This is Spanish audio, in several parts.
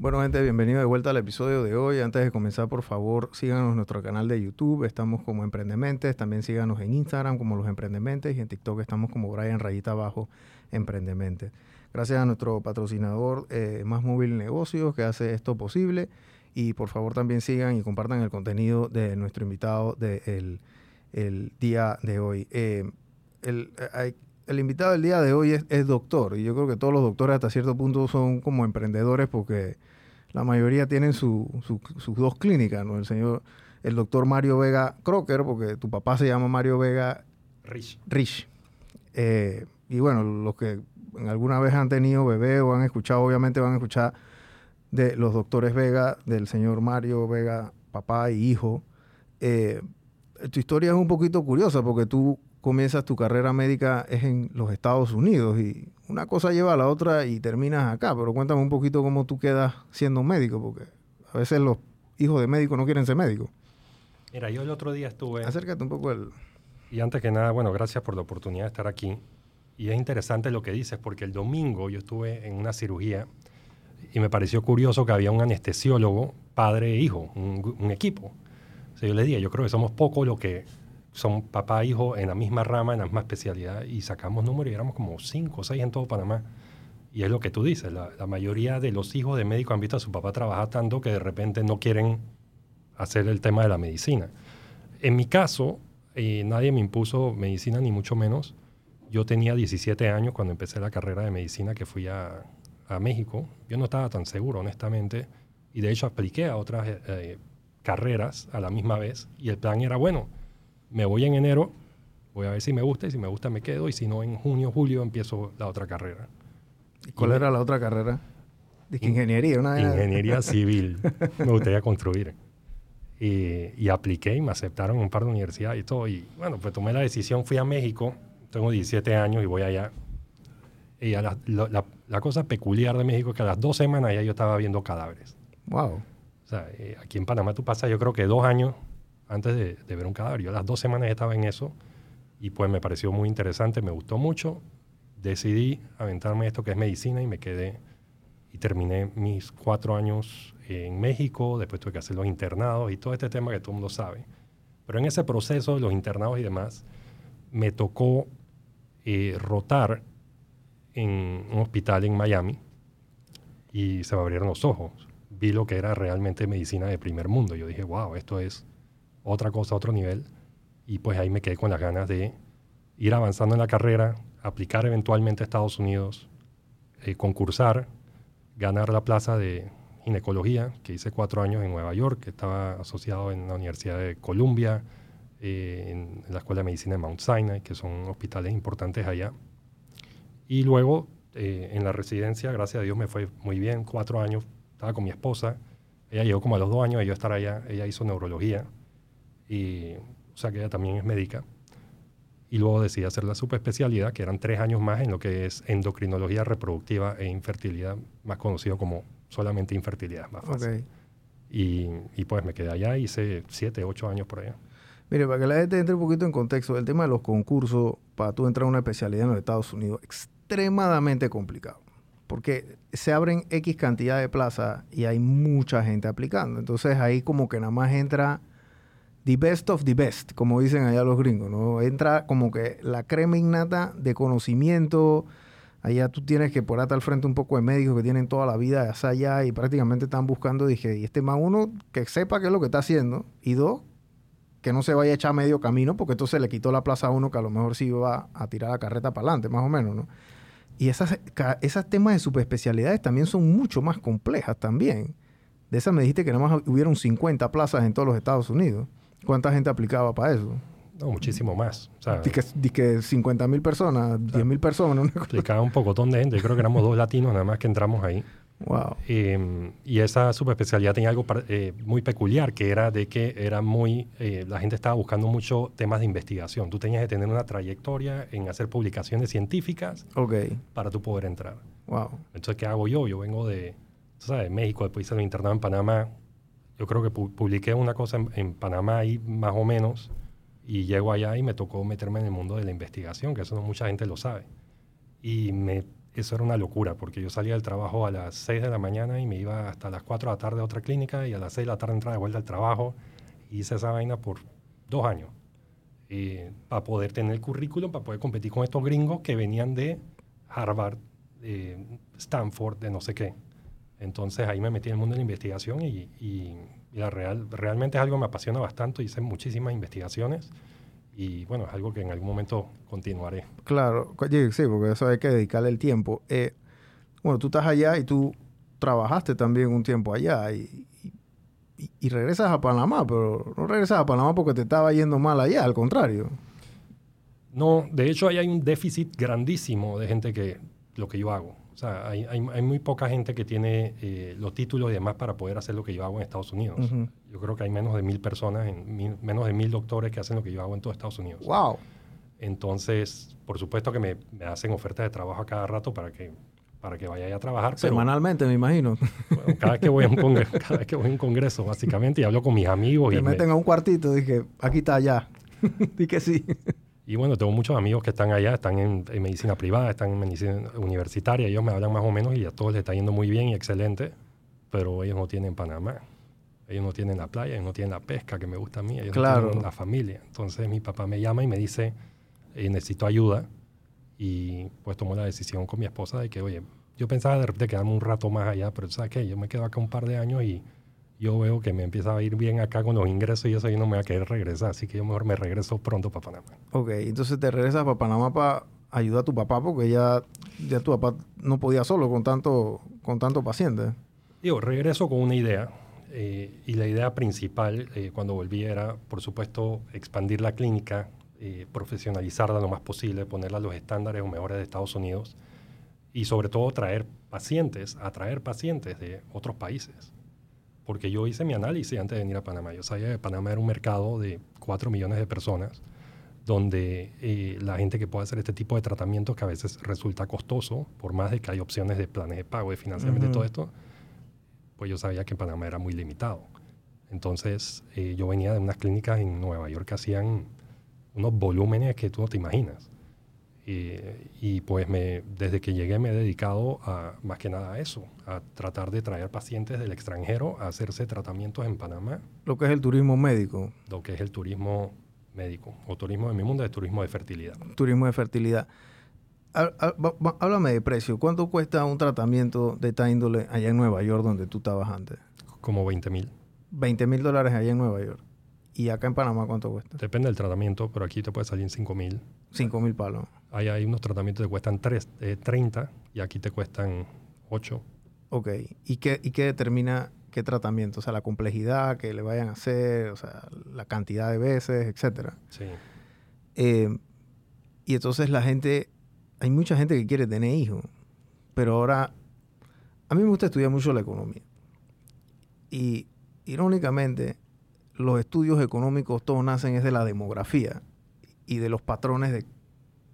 Bueno, gente, bienvenido de vuelta al episodio de hoy. Antes de comenzar, por favor, síganos en nuestro canal de YouTube. Estamos como Emprendementes. También síganos en Instagram como Los Emprendementes y en TikTok estamos como Brian Rayita Abajo Emprendementes. Gracias a nuestro patrocinador eh, Más Móvil Negocios que hace esto posible. Y por favor también sigan y compartan el contenido de nuestro invitado del el día de hoy. Eh, el, hay, el invitado del día de hoy es, doctor y yo creo que todos los doctores hasta cierto punto son como emprendedores porque la mayoría tienen sus dos clínicas, ¿no? El señor, el doctor Mario Vega Crocker, porque tu papá se llama Mario Vega Rich. Rich. Eh, y bueno, los que alguna vez han tenido bebé o han escuchado, obviamente van a escuchar de los doctores Vega, del señor Mario Vega, papá y hijo. Eh, tu historia es un poquito curiosa porque tú comienzas tu carrera médica es en los Estados Unidos y una cosa lleva a la otra y terminas acá. Pero cuéntame un poquito cómo tú quedas siendo médico, porque a veces los hijos de médicos no quieren ser médicos. Mira, yo el otro día estuve... Acércate un poco el... Y antes que nada, bueno, gracias por la oportunidad de estar aquí. Y es interesante lo que dices, porque el domingo yo estuve en una cirugía y me pareció curioso que había un anestesiólogo, padre e hijo, un, equipo. O sea, yo le dije, yo creo que somos pocos lo que son papá e hijo en la misma rama, en la misma especialidad, y sacamos números y éramos como cinco o seis en todo Panamá. Y es lo que tú dices, la, mayoría de los hijos de médicos han visto a su papá trabajar tanto que de repente no quieren hacer el tema de la medicina. En mi caso, eh, nadie me impuso medicina, ni mucho menos. Yo tenía 17 años cuando empecé la carrera de medicina que fui a, a México. Yo no estaba tan seguro, honestamente, y de hecho apliqué a otras eh, carreras a la misma vez, y el plan era, bueno, me voy en enero, voy a ver si me gusta y si me gusta me quedo y si no en junio, julio empiezo la otra carrera. ¿Y cuál era la otra carrera? ingeniería, una Ingeniería civil. me gustaría construir. Y, y, apliqué y me aceptaron en un par de universidades y todo. Y bueno, pues tomé la decisión, fui a México, tengo 17 años y voy allá. Y la, la, cosa peculiar de México es que a las dos semanas ya yo estaba viendo cadáveres. Wow. O sea, eh, aquí en Panamá tú pasas yo creo que dos años antes de, ver un cadáver. Yo las dos semanas estaba en eso y pues me pareció muy interesante, me gustó mucho. Decidí aventarme esto que es medicina y me quedé y terminé mis cuatro años en México, después tuve que hacer los internados y todo este tema que todo el mundo sabe. Pero en ese proceso de los internados y demás, me tocó eh, rotar en un hospital en Miami y se me abrieron los ojos. Vi lo que era realmente medicina de primer mundo. Yo dije, wow, esto es otra cosa, otro nivel. Y pues ahí me quedé con las ganas de ir avanzando en la carrera, aplicar eventualmente a Estados Unidos, eh, concursar, ganar la plaza de ginecología, que hice cuatro años en Nueva York, que estaba asociado en la Universidad de Columbia, eh, en, la Escuela de Medicina de Mount Sinai, que son hospitales importantes allá. Y luego eh, en la residencia, gracias a Dios me fue muy bien, cuatro años, estaba con mi esposa, ella llegó como a los dos años de yo estar allá, ella hizo neurología, y, o sea que ella también es médica. Y luego decidí hacer la subespecialidad, que eran tres años más en lo que es endocrinología reproductiva e infertilidad, más conocido como solamente infertilidad, más fácil. Y, y, pues me quedé allá, hice siete, ocho años por allá. Mire, para que la gente entre un poquito en contexto, el tema de los concursos para tú entrar a una especialidad en los Estados Unidos, extremadamente complicado. Porque se abren X cantidad de plazas y hay mucha gente aplicando. Entonces ahí como que nada más entra the best of the best, como dicen allá los gringos, ¿no? Entra como que la crema innata de conocimiento. Allá tú tienes que ponerte al frente un poco de médicos que tienen toda la vida allá y prácticamente están buscando, dije, y este más uno que sepa qué es lo que está haciendo, y dos, que no se vaya a echar medio camino, porque entonces le quitó la plaza a uno que a lo mejor sí iba a tirar la carreta para adelante, más o menos, ¿no? Y esas, esas temas de subespecialidades también son mucho más complejas también. De esas me dijiste que nada más hubieron 50 plazas en todos los Estados Unidos. ¿Cuánta gente aplicaba para eso? No, muchísimo más. O sea, que, 50 mil personas, 10 mil personas. Aplicaba un poco de gente. Yo creo que éramos dos latinos nada más que entramos ahí. Wow. Em, y esa subespecialidad tenía algo eh, muy peculiar, que era de que era muy, eh, la gente estaba buscando mucho temas de investigación. Tú tenías que tener una trayectoria en hacer publicaciones científicas okay. para tú poder entrar. Wow. Entonces, ¿qué hago yo? Yo vengo de, ¿sabes? México, después hice el internado en Panamá, yo creo que publiqué una cosa en, Panamá ahí más o menos y llego allá y me tocó meterme en el mundo de la investigación, que eso no mucha gente lo sabe. Y eso era una locura, porque yo salía del trabajo a las 6 de la mañana y me iba hasta las 4 de la tarde a otra clínica y a las 6 de la tarde entraba de vuelta al trabajo. Y hice esa vaina por dos años. Eh, para poder tener el currículum, para poder competir con estos gringos que venían de Harvard, de Stanford, de no sé qué. Entonces ahí me metí en el mundo de la investigación y, y, la real, realmente es algo que me apasiona bastante. Hice muchísimas investigaciones y bueno, es algo que en algún momento continuaré. Claro, sí, porque eso hay que dedicarle el tiempo. Eh, bueno, tú estás allá y tú trabajaste también un tiempo allá y, y, regresas a Panamá, pero no regresas a Panamá porque te estaba yendo mal allá, al contrario. No, de hecho ahí hay un déficit grandísimo de gente que lo que yo hago. O sea, hay, hay, muy poca gente que tiene eh, los títulos y demás para poder hacer lo que yo hago en Estados Unidos. Yo creo que hay menos de mil personas, en menos de mil doctores que hacen lo que yo hago en todo Estados Unidos. ¡Wow! Entonces, por supuesto que me, me hacen ofertas de trabajo a cada rato para que para que vaya a trabajar. Semanalmente, me imagino. cada, vez que voy a un congreso, cada vez que voy a un congreso, básicamente, y hablo con mis amigos. Te y meten a un cuartito, dije, aquí está allá. Dije sí. Y bueno, tengo muchos amigos que están allá, están en, medicina privada, están en medicina universitaria, ellos me hablan más o menos y a todos les está yendo muy bien y excelente, pero ellos no tienen Panamá. Ellos no tienen la playa, ellos no tienen la pesca que me gusta a mí, ellos claro. no tienen la familia. Entonces mi papá me llama y me dice, eh, necesito ayuda. Y pues tomó la decisión con mi esposa de que, oye, yo pensaba de, quedarme un rato más allá, pero ¿sabes qué? Yo me quedo acá un par de años y yo veo que me empieza a ir bien acá con los ingresos y eso yo no me voy a querer regresar, así que yo mejor me regreso pronto para Panamá. Ok, entonces te regresas para Panamá para ayudar a tu papá porque ya, ya tu papá no podía solo con tanto, con tanto paciente. Digo, regreso con una idea eh, y la idea principal eh, cuando volví era, por supuesto, expandir la clínica, eh, profesionalizarla lo más posible, ponerla a los estándares o mejores de Estados Unidos y sobre todo traer pacientes, atraer pacientes de otros países. Porque yo hice mi análisis antes de venir a Panamá. Yo sabía que Panamá era un mercado de 4 millones de personas, donde eh, la gente que puede hacer este tipo de tratamientos, que a veces resulta costoso, por más de que hay opciones de planes de pago, de financiamiento y todo esto, pues yo sabía que Panamá era muy limitado. Entonces, eh, yo venía de unas clínicas en Nueva York que hacían unos volúmenes que tú no te imaginas. Eh, y pues me, desde que llegué me he dedicado a, más que nada a eso, a tratar de traer pacientes del extranjero a hacerse tratamientos en Panamá. Lo que es el turismo médico. Lo que es el turismo médico, o turismo de mi mundo es turismo de fertilidad. Turismo de fertilidad. Háblame de precio. ¿Cuánto cuesta un tratamiento de esta índole allá en Nueva York donde tú estabas antes? Como 20 mil. 20 mil dólares allá en Nueva York. ¿Y acá en Panamá cuánto cuesta? Depende del tratamiento, pero aquí te puede salir en 5 mil. 5 mil palos. Ahí hay unos tratamientos que cuestan 3, 30 eh, y aquí te cuestan 8. Ok. ¿Y qué, ¿Y qué determina qué tratamiento? O sea, la complejidad que le vayan a hacer, o sea, la cantidad de veces, etcétera. Sí. Eh, y entonces la gente, hay mucha gente que quiere tener hijos, pero ahora, a mí me gusta estudiar mucho la economía. Y irónicamente, los estudios económicos todos nacen es de la demografía y de los patrones de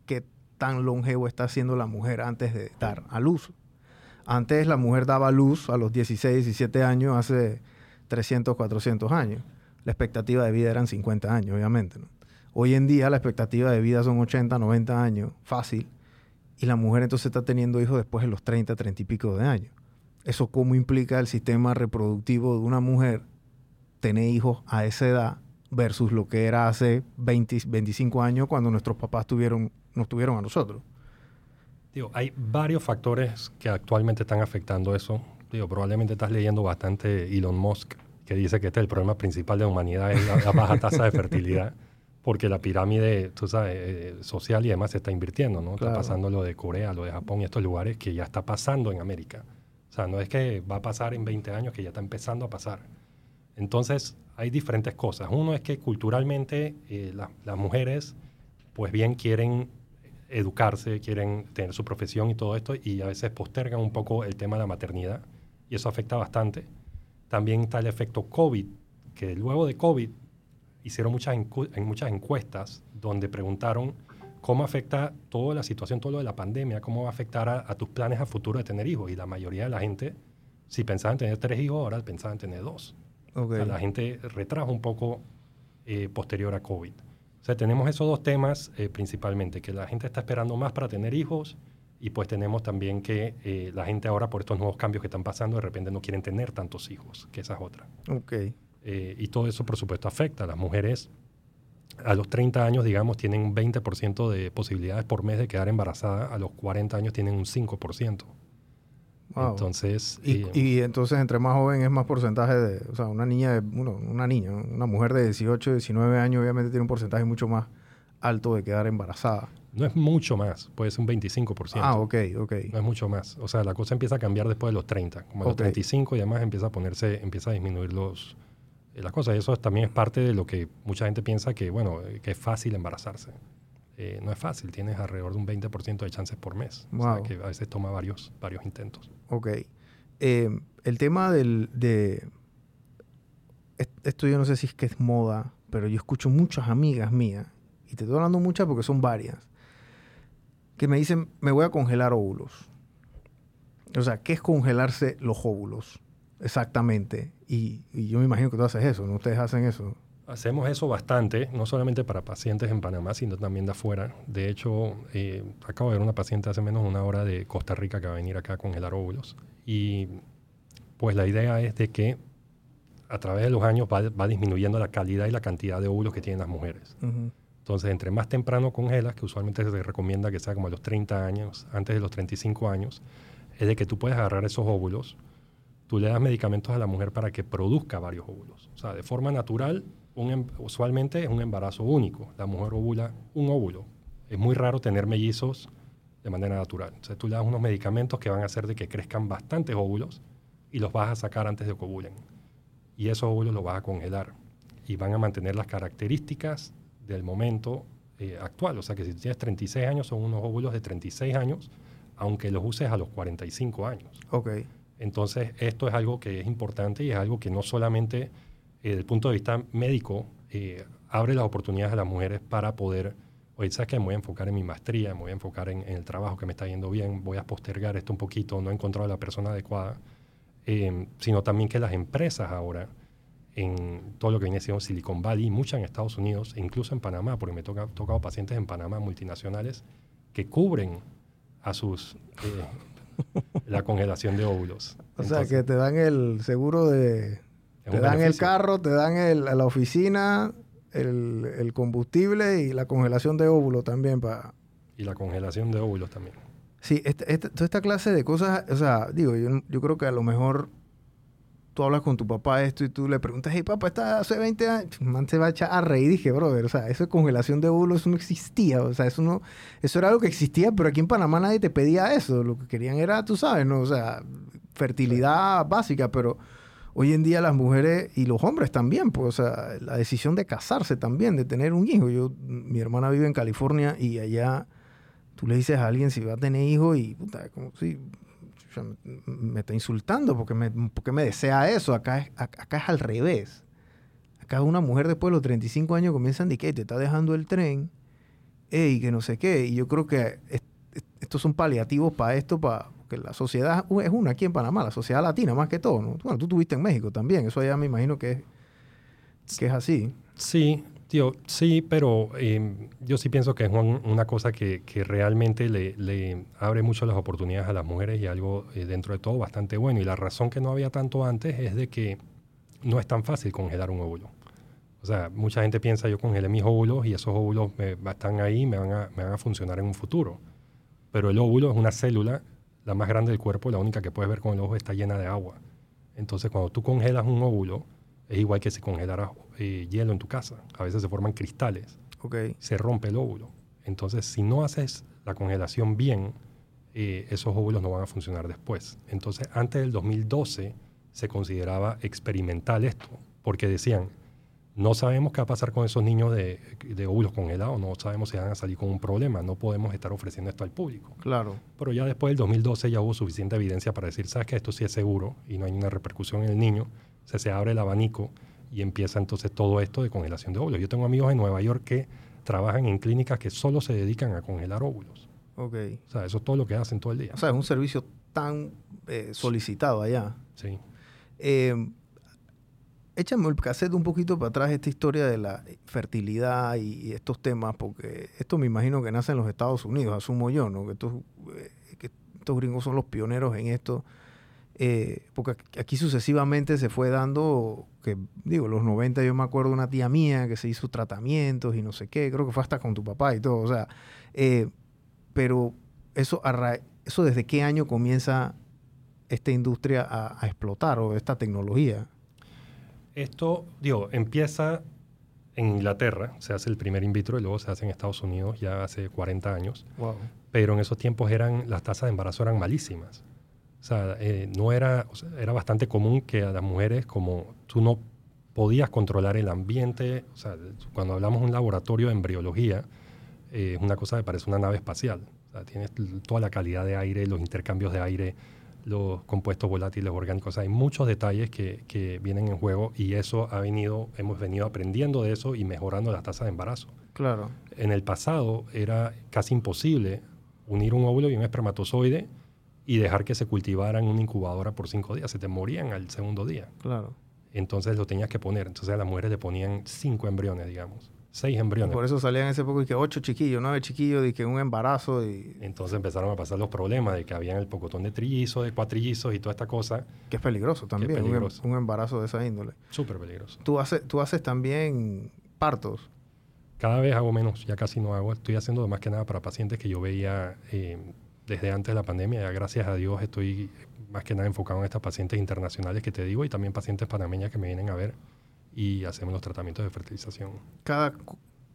qué tan longevo está siendo la mujer antes de dar a luz. Antes la mujer daba luz a los 16, 17 años, hace 300, 400 años. La expectativa de vida eran 50 años, obviamente. Hoy en día la expectativa de vida son 80, 90 años, fácil. Y la mujer entonces está teniendo hijos después de los 30, 30 y pico de años. ¿Eso cómo implica el sistema reproductivo de una mujer tener hijos a esa edad versus lo que era hace 20, 25 años cuando nuestros papás tuvieron, nos tuvieron a nosotros. Digo, hay varios factores que actualmente están afectando eso. Digo, probablemente estás leyendo bastante Elon Musk, que dice que este es el problema principal de la humanidad, es la, baja tasa de fertilidad, porque la pirámide tú sabes, eh, social y demás se está invirtiendo, ¿no? Está pasando lo de Corea, lo de Japón y estos lugares que ya está pasando en América. O sea, no es que va a pasar en 20 años, que ya está empezando a pasar. Entonces, hay diferentes cosas. Uno es que culturalmente eh, las mujeres, pues bien, quieren educarse, quieren tener su profesión y todo esto, y a veces postergan un poco el tema de la maternidad, y eso afecta bastante. También está el efecto COVID, que luego de COVID hicieron muchas, en muchas encuestas donde preguntaron cómo afecta toda la situación, todo lo de la pandemia, cómo va a afectar a, a tus planes a futuro de tener hijos. Y la mayoría de la gente, si pensaba en tener tres hijos, ahora pensaba en tener dos la gente retrajo un poco eh, posterior a COVID. O sea, tenemos esos dos temas eh, principalmente, que la gente está esperando más para tener hijos Y pues tenemos también que eh, la gente ahora, por estos nuevos cambios que están pasando, de repente no quieren tener tantos hijos, que esa es otra. Ok. Y todo eso, por supuesto, afecta. Las mujeres a los 30 años, digamos, tienen un 20% de posibilidades por mes de quedar embarazada. A los 40 años tienen un 5%. Wow. Entonces, Y, eh, y entonces entre más joven es más porcentaje de, o sea, una niña, de, uno, una niña, una mujer de 18, 19 años obviamente tiene un porcentaje mucho más alto de quedar embarazada. no es mucho más, puede ser un 25%. Ah, ok, ok. No es mucho más. O sea, la cosa empieza a cambiar después de los 30. Como a los Ok. 35 y además empieza a ponerse, empieza a disminuir los, eh, las cosas. Y eso también es parte de lo que mucha gente piensa que, bueno, eh, que es fácil embarazarse. Eh, no es fácil, tienes alrededor de un 20% de chances por mes. O Wow. sea, que a veces toma varios, varios intentos. Ok. Eh, el tema del, de... est- Esto yo no sé si es que es moda, pero yo escucho muchas amigas mías, y te estoy hablando muchas porque son varias, que me dicen, me voy a congelar óvulos. O sea, ¿qué es congelarse los óvulos? Exactamente. Y, y yo me imagino que tú haces eso, ¿no? Ustedes hacen eso. Hacemos eso bastante, no solamente para pacientes en Panamá, sino también de afuera. De hecho, eh, acabo de ver una paciente hace menos de una hora de Costa Rica que va a venir acá a congelar óvulos. Y pues la idea es de que a través de los años va, va disminuyendo la calidad y la cantidad de óvulos que tienen las mujeres. Ujú. Entonces, entre más temprano congelas, que usualmente se recomienda que sea como a los 30 años, antes de los 35 años, es de que tú puedes agarrar esos óvulos, tú le das medicamentos a la mujer para que produzca varios óvulos. O sea, de forma natural, un em- usualmente es un embarazo único. La mujer ovula un óvulo. Es muy raro tener mellizos de manera natural. Entonces, tú le das unos medicamentos que van a hacer de que crezcan bastantes óvulos y los vas a sacar antes de que ovulen. Y esos óvulos los vas a congelar y van a mantener las características del momento eh, actual. O sea que si tienes 36 años, son unos óvulos de 36 años, aunque los uses a los 45 años. Ok. Entonces, esto es algo que es importante y es algo que no solamente eh, desde el punto de vista médico eh, abre las oportunidades a las mujeres para poder, oye, ¿sabes qué? Me voy a enfocar en mi maestría, me voy a enfocar en, en el trabajo que me está yendo bien, voy a postergar esto un poquito, no he encontrado a la persona adecuada, eh, sino también que las empresas ahora, en todo lo que viene siendo Silicon Valley, muchas en Estados Unidos, e incluso en Panamá, porque me toca ha tocado pacientes en Panamá multinacionales que cubren a sus eh, la congelación de óvulos. O sea, Entonces, que te dan el seguro de... Te dan el carro, te dan el, la oficina, el, el combustible y la congelación de óvulos también para... y la congelación de óvulos también. Sí, este- este- toda esta clase de cosas, o sea, digo, yo, yo creo que a lo mejor tú hablas con tu papá esto y tú le preguntas, hey papá, está hace 20 años, man se va a echar a reír. Dije, brother, o sea, eso de congelación de óvulos eso no existía, o sea, eso no, eso era algo que existía, pero aquí en Panamá nadie te pedía eso, lo que querían era, tú sabes, ¿no? O sea, fertilidad básica, pero hoy en día las mujeres y los hombres también, pues, o sea, la decisión de casarse también, de tener un hijo. Yo, mi hermana vive en California y allá tú le dices a alguien si va a tener hijos y puta, como si me, está insultando porque me, porque me desea eso. Acá es, ac- acá es al revés. Acá una mujer después de los 35 años comienza a decir te está dejando el tren, y que no sé qué. Y yo creo que es- es- estos son paliativos para esto, para que la sociedad es una aquí en Panamá, la sociedad latina más que todo. ¿no? Bueno, tú tuviste en México también, eso allá me imagino que es, que es así. Sí, tío, sí, pero eh, yo sí pienso que es un- una cosa que, que realmente le, abre mucho las oportunidades a las mujeres y algo eh, dentro de todo bastante bueno. Y la razón que no había tanto antes es de que no es tan fácil congelar un óvulo. O sea, mucha gente piensa yo congelé mis óvulos y esos óvulos están ahí y me me van a funcionar en un futuro. Pero el óvulo es una célula, la más grande del cuerpo, la única que puedes ver con el ojo está llena de agua. Entonces, cuando tú congelas un óvulo, es igual que si congelaras eh, hielo en tu casa. A veces se forman cristales, se rompe el óvulo. Entonces, si no haces la congelación bien, eh, esos óvulos no van a funcionar después. Entonces, antes del 2012 se consideraba experimental esto, porque decían, no sabemos qué va a pasar con esos niños de, de óvulos congelados, no sabemos si van a salir con un problema, no podemos estar ofreciendo esto al público. Claro. Pero ya después del 2012 ya hubo suficiente evidencia para decir, sabes que esto sí es seguro y no hay una repercusión en el niño. O sea, se abre el abanico y empieza entonces todo esto de congelación de óvulos. Yo tengo amigos en Nueva York que trabajan en clínicas que solo se dedican a congelar óvulos. Ok. O sea, eso es todo lo que hacen todo el día. O sea, es un servicio tan eh, solicitado allá. Sí. Eh, échame el cassette un poquito para atrás esta historia de la fertilidad y, estos temas, porque esto me imagino que nace en los Estados Unidos, asumo yo, ¿no? Que esto, eh, estos gringos son los pioneros en esto. Eh, porque aquí sucesivamente se fue dando, que digo, los 90 yo me acuerdo una tía mía que se hizo tratamientos y no sé qué, creo que fue hasta con tu papá y todo, o sea, eh, pero eso, desde qué año comienza esta industria a, explotar o esta tecnología? Esto, digo, empieza en Inglaterra, se hace el primer in vitro y luego se hace en Estados Unidos ya hace 40 años. Wow. Pero en esos tiempos eran, las tasas de embarazo eran malísimas. O sea, eh, no era, era bastante común que a las mujeres, como tú no podías controlar el ambiente, o sea, cuando hablamos de un laboratorio de embriología, eh, es una cosa que parece una nave espacial. O sea, tienes toda la calidad de aire, los intercambios de aire, los compuestos volátiles orgánicos. hay muchos detalles que, que, vienen en juego y eso ha venido, hemos venido aprendiendo de eso y mejorando las tasas de embarazo. Claro. En el pasado era casi imposible unir un óvulo y un espermatozoide y dejar que se cultivaran en una incubadora por cinco días. Se te morían al segundo día. Claro. Entonces lo tenías que poner. Entonces a las mujeres le ponían cinco embriones, digamos. Seis embriones. por eso salían ese poco y que ocho chiquillos, nueve chiquillos, y que un embarazo. Y... Entonces empezaron a pasar los problemas de que habían el pocotón de trillizos, de cuatrillizos y toda esta cosa. Que es peligroso también, es peligroso. Un, embarazo de esa índole. Súper peligroso. ¿Tú haces, ¿Tú haces también partos? Cada vez hago menos, ya casi no hago. Estoy haciendo más que nada para pacientes que yo veía eh, desde antes de la pandemia. Ya gracias a Dios estoy más que nada enfocado en estas pacientes internacionales que te digo y también pacientes panameñas que me vienen a ver y hacemos los tratamientos de fertilización. Cada,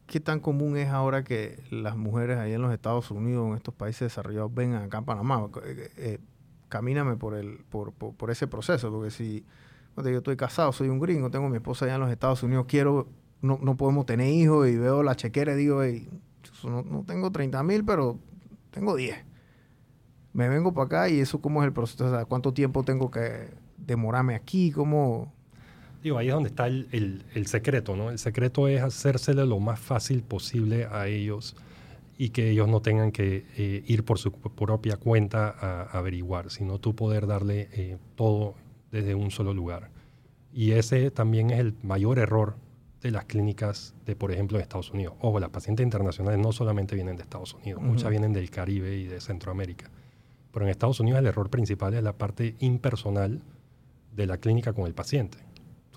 ¿Qué tan común es ahora que las mujeres ahí en los Estados Unidos, en estos países desarrollados, vengan acá a Panamá? Eh, eh, camíname por, el, por, ese proceso, porque si yo estoy casado, soy un gringo, tengo mi esposa allá en los Estados Unidos, quiero, no, no podemos tener hijos y veo la chequera y digo, no, no tengo 30 mil, pero tengo 10 me vengo para acá y eso cómo es el proceso, cuánto tiempo tengo que demorarme aquí, cómo... Digo, ahí es donde está el, el, secreto, ¿no? El secreto es hacérsele lo más fácil posible a ellos y que ellos no tengan que eh, ir por su propia cuenta a, averiguar, sino tú poder darle eh, todo desde un solo lugar. Y ese también es el mayor error de las clínicas de, por ejemplo, de Estados Unidos. Ojo, las pacientes internacionales no solamente vienen de Estados Unidos, muchas vienen del Caribe y de Centroamérica. Pero en Estados Unidos el error principal es la parte impersonal de la clínica con el paciente.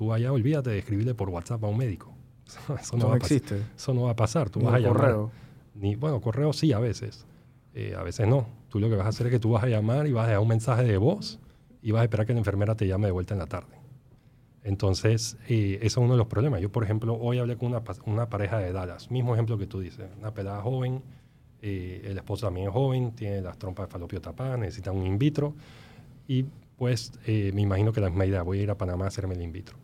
Tú vaya, olvídate de escribirle por WhatsApp a un médico. Eso no, existe. Eso no va a pasar. Tú vas a llamar. Correo. Ni, bueno, correo sí a veces. Eh, a veces no. Tú lo que vas a hacer es que tú vas a llamar y vas a dejar un mensaje de voz y vas a esperar que la enfermera te llame de vuelta en la tarde. Entonces, eh, ese es uno de los problemas. Yo, por ejemplo, hoy hablé con una, una pareja de Dallas, mismo ejemplo que tú dices, una pelada joven, eh, el esposo también es joven, tiene las trompas de falopio tapadas, necesita un in vitro. Y pues eh, me imagino que la misma idea, voy a ir a Panamá a hacerme el in vitro.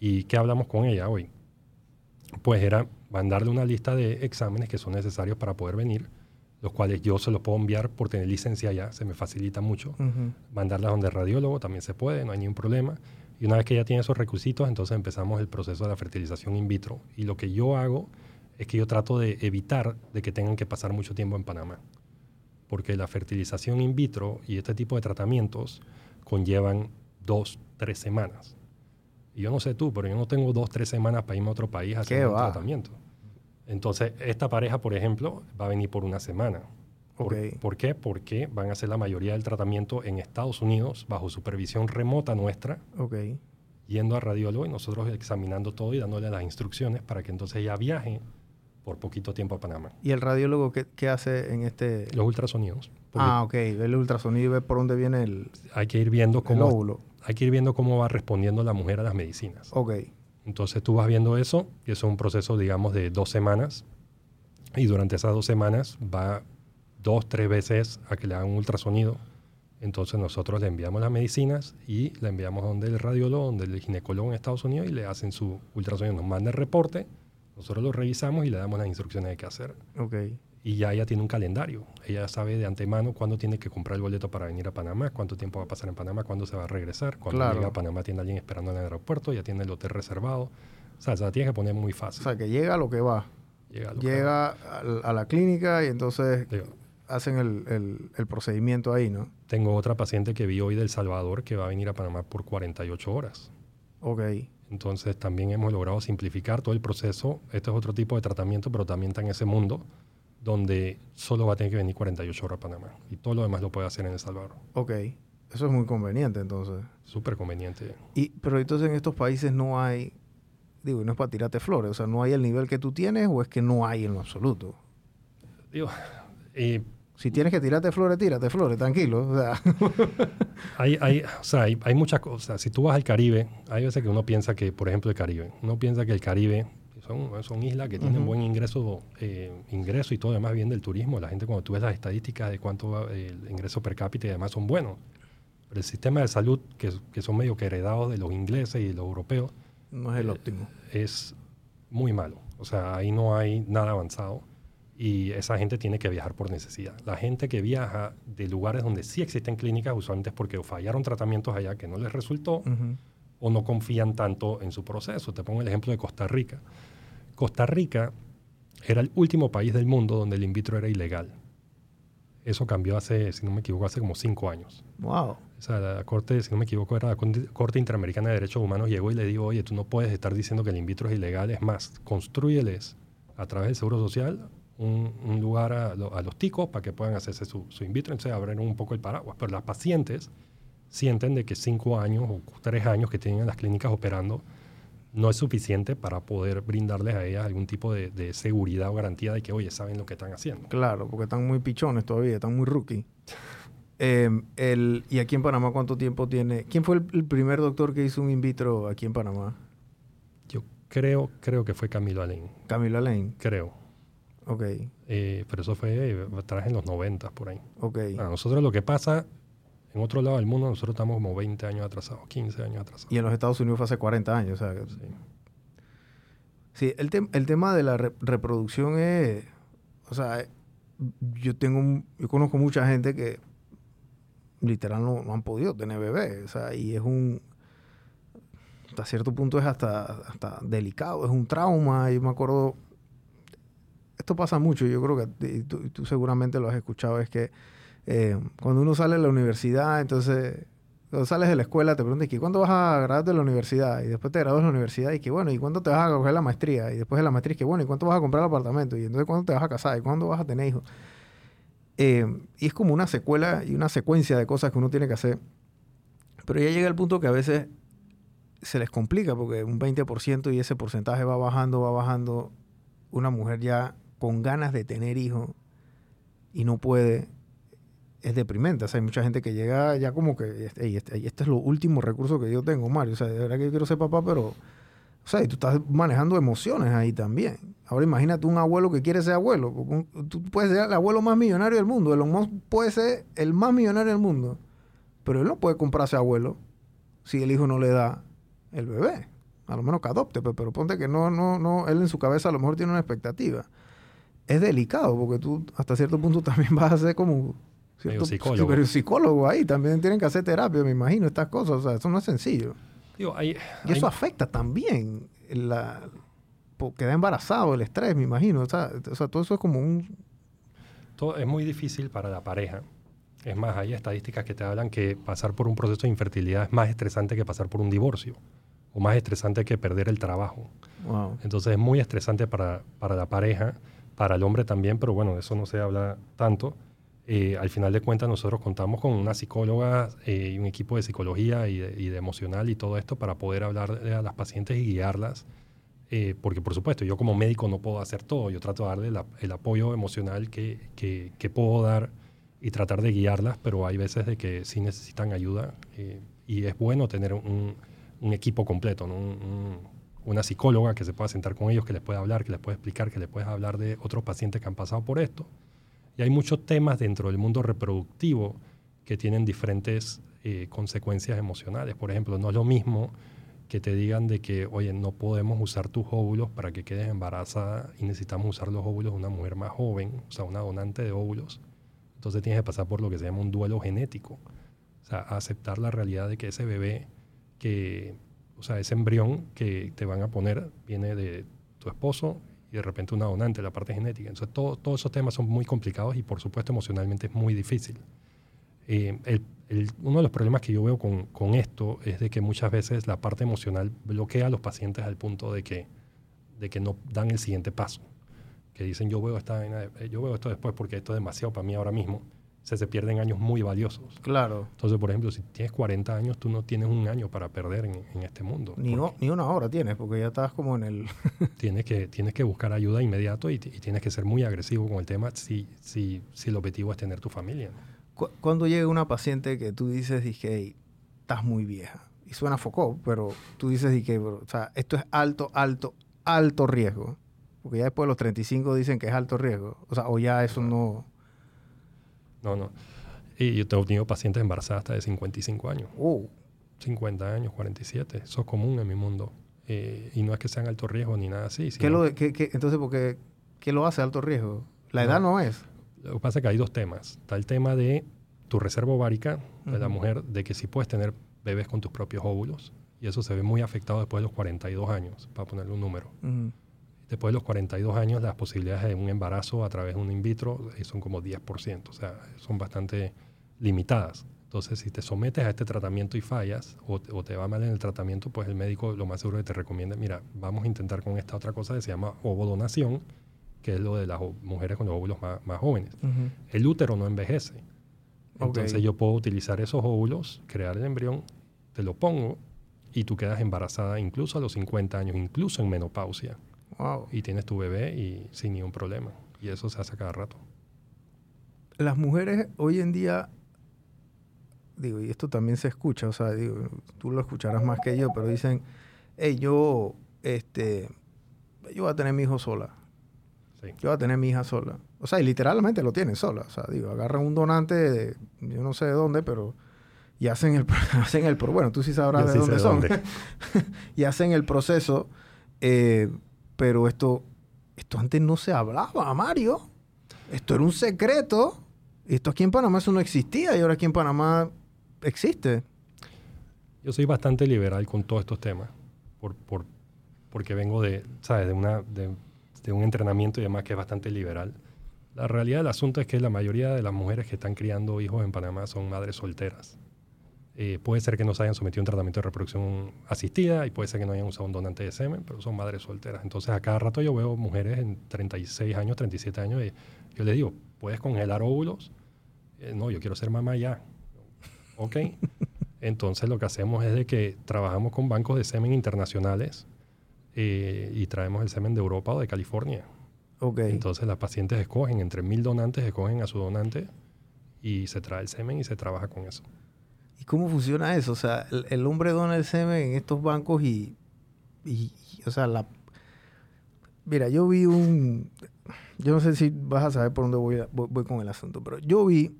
¿Y qué hablamos con ella hoy? Pues era mandarle una lista de exámenes que son necesarios para poder venir, los cuales yo se los puedo enviar por tener licencia ya, se me facilita mucho. Mandarlas donde radiólogo también se puede, no hay ningún problema. Y una vez que ya tiene esos requisitos, entonces empezamos el proceso de la fertilización in vitro. Y lo que yo hago es que yo trato de evitar de que tengan que pasar mucho tiempo en Panamá. Porque la fertilización in vitro y este tipo de tratamientos conllevan dos, tres semanas. Y yo no sé tú, pero yo no tengo dos, tres semanas para irme a otro país a hacer un tratamiento. Entonces, esta pareja, por ejemplo, va a venir por una semana. ¿Por, qué? Porque van a hacer la mayoría del tratamiento en Estados Unidos bajo supervisión remota nuestra. Yendo a radiólogo y nosotros examinando todo y dándole las instrucciones para que entonces ella viaje por poquito tiempo a Panamá. ¿Y el radiólogo qué, hace en este...? Los ultrasonidos. Ah, ok. Ve el ultrasonido y ve por dónde viene el... Hay que ir viendo cómo... Hay que ir viendo cómo va respondiendo la mujer a las medicinas. Ok. Entonces tú vas viendo eso y eso es un proceso, digamos, de dos semanas. Y durante esas dos semanas va dos, tres veces a que le hagan un ultrasonido. Entonces nosotros le enviamos las medicinas y le enviamos donde el radiólogo, donde el ginecólogo en Estados Unidos y le hacen su ultrasonido. Nos manda el reporte nosotros lo revisamos y le damos las instrucciones de qué hacer. Okay. Y ya ella tiene un calendario. Ella sabe de antemano cuándo tiene que comprar el boleto para venir a Panamá, cuánto tiempo va a pasar en Panamá, cuándo se va a regresar. Cuando llega a Panamá tiene alguien esperando en el aeropuerto, ya tiene el hotel reservado. O sea, se la tiene que poner muy fácil. O sea, que llega a lo que va. Llega, a, llega a, la clínica y entonces hacen el, el, procedimiento ahí, ¿no? Tengo otra paciente que vi hoy del Salvador que va a venir a Panamá por 48 horas. Ok. Entonces también hemos logrado simplificar todo el proceso. Este es otro tipo de tratamiento, pero también está en ese mundo donde solo va a tener que venir 48 horas a Panamá y todo lo demás lo puede hacer en El Salvador. Ok, eso es muy conveniente entonces. Súper conveniente. Y, pero entonces en estos países no hay, digo, no es para tirarte flores, o sea, no hay el nivel que tú tienes o es que no hay en lo absoluto. Digo, eh, Si tienes que tirarte flores, tírate flores, tranquilo. O sea, hay, hay, o sea, hay, hay muchas cosas. Si tú vas al Caribe, hay veces que uno piensa que, por ejemplo, el Caribe, uno piensa que el Caribe son, son islas que tienen Ujú. buen ingreso, eh, ingreso y todo demás bien del turismo. La gente cuando tú ves las estadísticas de cuánto va el ingreso per cápita y demás son buenos. Pero el sistema de salud, que, que son medio que heredados de los ingleses y los europeos, no es el óptimo. es muy malo. O sea, ahí no hay nada avanzado y esa gente tiene que viajar por necesidad. La gente que viaja de lugares donde sí existen clínicas usualmente es porque o fallaron tratamientos allá que no les resultó Ujú. o no confían tanto en su proceso. Te pongo el ejemplo de Costa Rica. Costa Rica era el último país del mundo donde el in vitro era ilegal. Eso cambió hace, si no me equivoco, hace como cinco años. Wow. O sea, la Corte, si no me equivoco, era la Corte Interamericana de Derechos Humanos, llegó y le dijo, oye, tú no puedes estar diciendo que el in vitro es ilegal, es más, construyeles a través del Seguro Social un, un lugar a, a los ticos para que puedan hacerse su, su in vitro, entonces abren un poco el paraguas. Pero las pacientes sienten de que cinco años o tres años que tienen las clínicas operando no es suficiente para poder brindarles a ellas algún tipo de, de seguridad o garantía de que, oye, saben lo que están haciendo. Claro, porque están muy pichones todavía, están muy rookie. Eh, el, ¿Y aquí en Panamá cuánto tiempo tiene? ¿Quién fue el, el primer doctor que hizo un in vitro aquí en Panamá? Yo creo, creo que fue Camilo Alén, Camila Lane. creo. Ok, Eh, pero eso fue eh, atrás en los 90 por ahí. ok. A nosotros lo que pasa en otro lado del mundo, nosotros estamos como 20 años atrasados, 15 años atrasados. Y en los Estados Unidos fue hace 40 años. O sea, Sí. Sí, el, tem- el tema de la re- reproducción es, o sea, eh, yo tengo, un- yo conozco mucha gente que literal no, no han podido tener bebés, o sea, y es un, hasta cierto punto es hasta, hasta delicado, es un trauma, yo me acuerdo, esto pasa mucho, yo creo que y tú, y tú seguramente lo has escuchado, es que eh, cuando uno sale de la universidad, entonces cuando sales de la escuela te preguntan que ¿cuándo vas a graduarte de la universidad? Y después te gradúas de la universidad y que bueno, ¿y cuándo te vas a coger la maestría? Y después de la maestría que bueno, ¿y cuánto vas a comprar el apartamento? Y entonces ¿cuándo te vas a casar? ¿Y cuándo vas a tener hijos? Eh, y es como una secuela y una secuencia de cosas que uno tiene que hacer. Pero ya llega el punto que a veces se les complica porque un 20% y ese porcentaje va bajando, va bajando. Una mujer ya con ganas de tener hijos y no puede, es deprimente. O sea, hay mucha gente que llega ya como que, "Ey, este, este es lo último recurso que yo tengo, Mario. O sea, de verdad que yo quiero ser papá, pero, o sea, y tú estás manejando emociones ahí también. Ahora imagínate un abuelo que quiere ser abuelo. Tú puedes ser el abuelo más millonario del mundo. Elon Musk puede ser el más millonario del mundo. Pero él no puede comprarse abuelo si el hijo no le da el bebé. A lo menos que adopte, pe- pero ponte que no, no, no, él en su cabeza a lo mejor tiene una expectativa. Es delicado porque tú hasta cierto punto también vas a ser como Medio psicólogo. pero psicólogo ahí, también tienen que hacer terapia, me imagino, estas cosas, o sea, eso no es sencillo. Digo, hay, Y eso hay- afecta también la queda embarazado, el estrés, me imagino, o sea, o sea, todo eso es como un todo es muy difícil para la pareja. Es más, hay estadísticas que te hablan que pasar por un proceso de infertilidad es más estresante que pasar por un divorcio o más estresante que perder el trabajo. wow. Entonces es muy estresante para, para la pareja, para el hombre también, pero bueno, de eso no se habla tanto. Eh, al final de cuentas nosotros contamos con una psicóloga eh, y un equipo de psicología y de, emocional y todo esto para poder hablar a las pacientes y guiarlas. Eh, porque por supuesto, yo como médico no puedo hacer todo, yo trato de darle el apoyo emocional que, que- puedo dar y tratar de guiarlas, pero hay veces de que sí necesitan ayuda y es bueno tener un, equipo completo, una psicóloga que se pueda sentar con ellos, que les pueda hablar, que les pueda explicar, que les pueda hablar de otros pacientes que han pasado por esto. Y hay muchos temas dentro del mundo reproductivo que tienen diferentes eh, consecuencias emocionales. Por ejemplo, no es lo mismo que te digan de que, oye, no podemos usar tus óvulos para que quedes embarazada y necesitamos usar los óvulos de una mujer más joven, o sea, una donante de óvulos. Entonces tienes que pasar por lo que se llama un duelo genético. O sea, aceptar la realidad de que ese bebé que, o sea, ese embrión que te van a poner viene de tu esposo de repente una donante, la parte genética. Entonces, todo- todos esos temas son muy complicados y, por supuesto, emocionalmente es muy difícil. Eh, uno de los problemas que yo veo con, con esto es de que muchas veces la parte emocional bloquea a los pacientes al punto de que, de que no dan el siguiente paso. que dicen yo veo, esta, eh, yo veo esto después porque esto es demasiado para mí ahora mismo, se, se pierden años muy valiosos. Claro. Entonces, por ejemplo, si tienes 40 años, tú no tienes un año para perder en, en este mundo. Ni, o- ni una hora tienes, porque ya estás como en el... tienes que, tienes que buscar ayuda inmediato y, y tienes que ser muy agresivo con el tema si, si, si el objetivo es tener tu familia. Cu- Cuando llega una paciente que tú dices, dije, "Hey, estás muy vieja. Y suena foco, pero tú dices, dije, o sea, esto es alto, alto, alto riesgo. Porque ya después de los 35 dicen que es alto riesgo. O sea, o ya eso no... No, no. Y yo tengo tenido pacientes embarazadas hasta de 55 años. Oh, 50 años, 47. Eso es común en mi mundo. Eh, y no es que sean alto riesgo ni nada así. ¿qué lo qué- qué- entonces, porque, ¿qué lo hace alto riesgo? La No. edad no es. Lo que pasa es que hay dos temas. Está el tema de tu reserva ovárica de la Ujú. mujer, de que si puedes tener bebés con tus propios óvulos. Y eso se ve muy afectado después de los 42 años, para ponerle un número. Ujú. Después de los 42 años, las posibilidades de un embarazo a través de un in vitro eh, son como 10%, o sea, son bastante limitadas. Entonces, si te sometes a este tratamiento y fallas o, te- o te va mal en el tratamiento, pues el médico lo más seguro que te recomienda, mira, vamos a intentar con esta otra cosa que se llama ovodonación, que es lo de las mujeres con los óvulos más, más jóvenes. El útero no envejece. Entonces yo puedo utilizar esos óvulos, crear el embrión, te lo pongo y tú quedas embarazada incluso a los 50 años, incluso en menopausia Wow. y tienes tu bebé y sin ningún problema. Y eso se hace cada rato. Las mujeres hoy en día, digo, y esto también se escucha, o sea, digo, tú lo escucharás más que yo, pero dicen, hey, yo, este, yo voy a tener mi hijo sola. Sí. Yo voy a tener mi hija sola. O sea, y literalmente lo tienen sola. O sea, digo, agarran un donante de, yo no sé de dónde, pero y hacen el, hacen el bueno, tú sí sabrás Yo de sí dónde son. dónde. y hacen el proceso, eh, pero esto, esto antes no se hablaba, Mario. Esto era un secreto. Esto aquí en Panamá eso no existía y ahora aquí en Panamá existe. Yo soy bastante liberal con todos estos temas, por, por, porque vengo de, ¿sabes? De, una, de, de un entrenamiento y demás que es bastante liberal. La realidad del asunto es que la mayoría de las mujeres que están criando hijos en Panamá son madres solteras. Eh, puede ser que no se hayan sometido a un tratamiento de reproducción asistida y puede ser que no hayan usado un donante de semen, pero son madres solteras. Entonces, a cada rato yo veo mujeres en 36 años, 37 años y yo les digo, ¿puedes congelar óvulos? Eh, no, yo quiero ser mamá ya. Ok. Entonces, lo que hacemos es de que trabajamos con bancos de semen internacionales eh, y traemos el semen de Europa o de California. Ok. Entonces las pacientes escogen, entre mil donantes escogen a su donante y se trae el semen y se trabaja con eso. ¿Y cómo funciona eso? O sea, el, el hombre dona el semen en estos bancos y, y- y, o sea, la... Mira, yo vi un... Yo no sé si vas a saber por dónde voy, a- voy, voy con el asunto, pero yo vi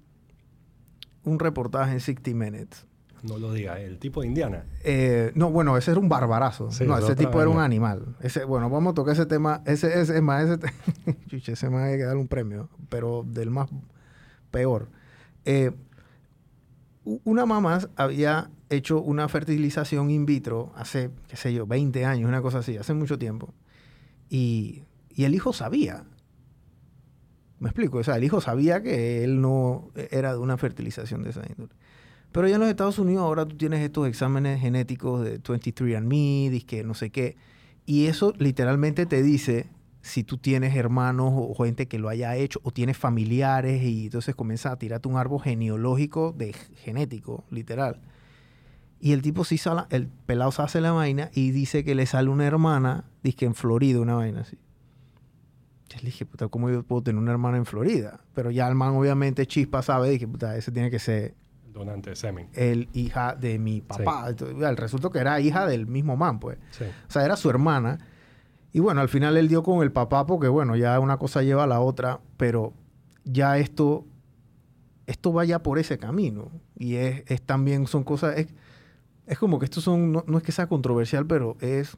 un reportaje en 60 Minutes. No lo diga, el tipo de Indiana. Eh, no, bueno, ese era un barbarazo. Sí, no, es ese tipo era un animal. Ese, bueno, vamos a tocar ese tema. Ese, ese, es más, ese, ese más hay que darle un premio, pero del más peor. Eh, una mamá había hecho una fertilización in vitro hace, qué sé yo, 20 años, una cosa así, hace mucho tiempo. Y, y el hijo sabía. Me explico, o sea, el hijo sabía que él no era de una fertilización de esa índole. Pero ya en los Estados Unidos ahora tú tienes estos exámenes genéticos de 23andMe, disque no sé qué, y eso literalmente te dice si tú tienes hermanos o gente que lo haya hecho o tienes familiares y entonces comienza a tirarte un árbol genealógico de genético, literal. Y el tipo sí sale, el pelado se hace la vaina y dice que le sale una hermana, dice en Florida, una vaina así. Yo le dije, puta, ¿cómo yo puedo tener una hermana en Florida? Pero ya el man obviamente chispa sabe, dije, puta, ese tiene que ser donante de semen. el hija de mi papá. Entonces, el resultado que era hija del mismo man, pues. Sí. O sea, era su hermana. Y bueno, al final él dio con el papá porque, bueno, ya una cosa lleva a la otra, pero ya esto, esto vaya por ese camino. Y es, es también, son cosas, es, es como que esto son, no, no es que sea controversial, pero es,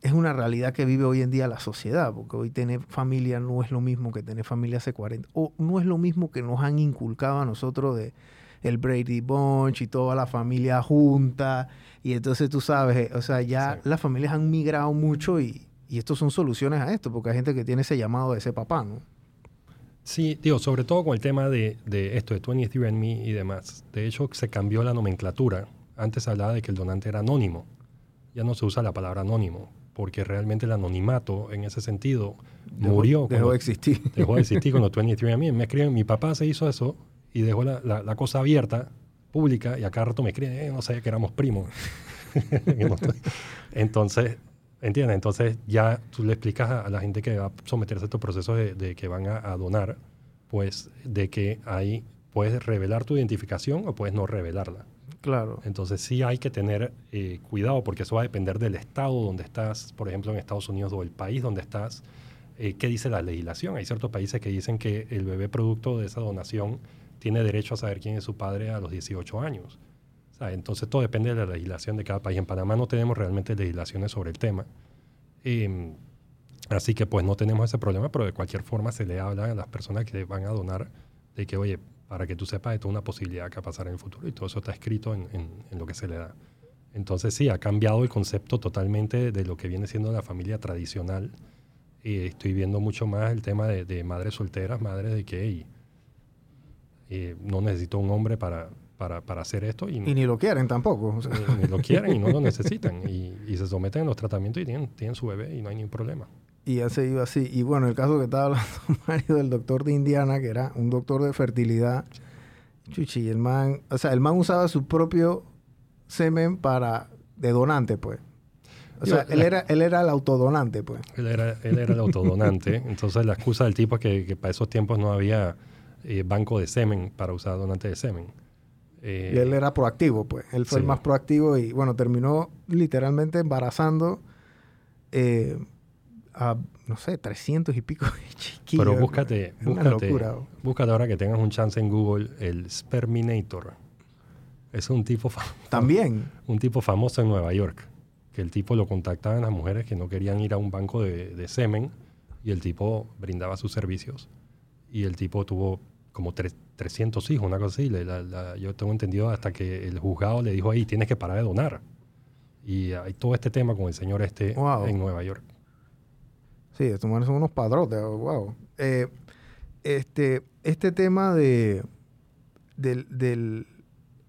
es una realidad que vive hoy en día la sociedad, porque hoy tener familia no es lo mismo que tener familia hace 40, o no es lo mismo que nos han inculcado a nosotros de el Brady Bunch y toda la familia junta, y entonces tú sabes, eh, o sea, ya Exacto. las familias han migrado mucho y, y estos son soluciones a esto, porque hay gente que tiene ese llamado de ese papá, ¿no? Sí, digo, sobre todo con el tema de, de esto de 23andMe y demás. De hecho, se cambió la nomenclatura. Antes se hablaba de que el donante era anónimo. Ya no se usa la palabra anónimo. porque realmente el anonimato en ese sentido Dejó- murió. Dejó cuando- de existir. dejó de existir cuando 23andMe. Me escriben, mi papá se hizo eso y dejó la, la- la cosa abierta, pública, y a cada rato me escriben, "Eh, no sabía que éramos primos. Entonces, ¿entiendes? Entonces ya tú le explicas a, a la gente que va a someterse a estos procesos de, de que van a, a donar, pues de que ahí puedes revelar tu identificación o puedes no revelarla. Claro. Entonces sí hay que tener eh, cuidado porque eso va a depender del estado donde estás, por ejemplo en Estados Unidos o el país donde estás, eh, qué dice la legislación. Hay ciertos países que dicen que el bebé producto de esa donación tiene derecho a saber quién es su padre a los 18 años. Entonces todo depende de la legislación de cada país. En Panamá no tenemos realmente legislaciones sobre el tema. Eh, así que pues no tenemos ese problema, pero de cualquier forma se le habla a las personas que van a donar de que, oye, para que tú sepas, esto es una posibilidad que va a pasar en el futuro y todo eso está escrito en, en- en lo que se le da. Entonces sí, ha cambiado el concepto totalmente de lo que viene siendo la familia tradicional. Y estoy viendo mucho más el tema de, de madres solteras, madres de que "Ey, eh, no necesito un hombre para, para, para hacer esto y, Y ni lo quieren tampoco. o sea. ni- ni lo quieren y no lo necesitan. Y, y se someten a los tratamientos y tienen, tienen su bebé y no hay ningún problema. Y ha seguido así. Y bueno, el caso que estaba hablando Mario del doctor de Indiana, que era un doctor de fertilidad. Chuchi, el man, o sea, el man usaba su propio semen para de donante, pues. O sea, él era, él era el autodonante, pues. Él era, él era el autodonante. entonces la excusa del tipo es que, que para esos tiempos no había eh, banco de semen para usar donante de semen. Eh, Y él era proactivo, pues. Él fue el sí. más proactivo y, bueno, terminó literalmente embarazando eh, a, no sé, 300 y pico de chiquillos. pero búscate, Es una búscate, locura. bro. búscate ahora que tengas un chance en Google el Sperminator. Es un tipo, También. un tipo famoso en Nueva York. Que el tipo lo contactaban las mujeres que no querían ir a un banco de, de semen y el tipo brindaba sus servicios. Y el tipo tuvo como tres- 300 hijos, una cosa así. La- la- yo tengo entendido hasta que el juzgado le dijo ahí, tienes que parar de donar. Y hay todo este tema con el señor este Wow. en Nueva York. Sí, estos manes son unos padrotes, wow. Eh, este, este tema de del, del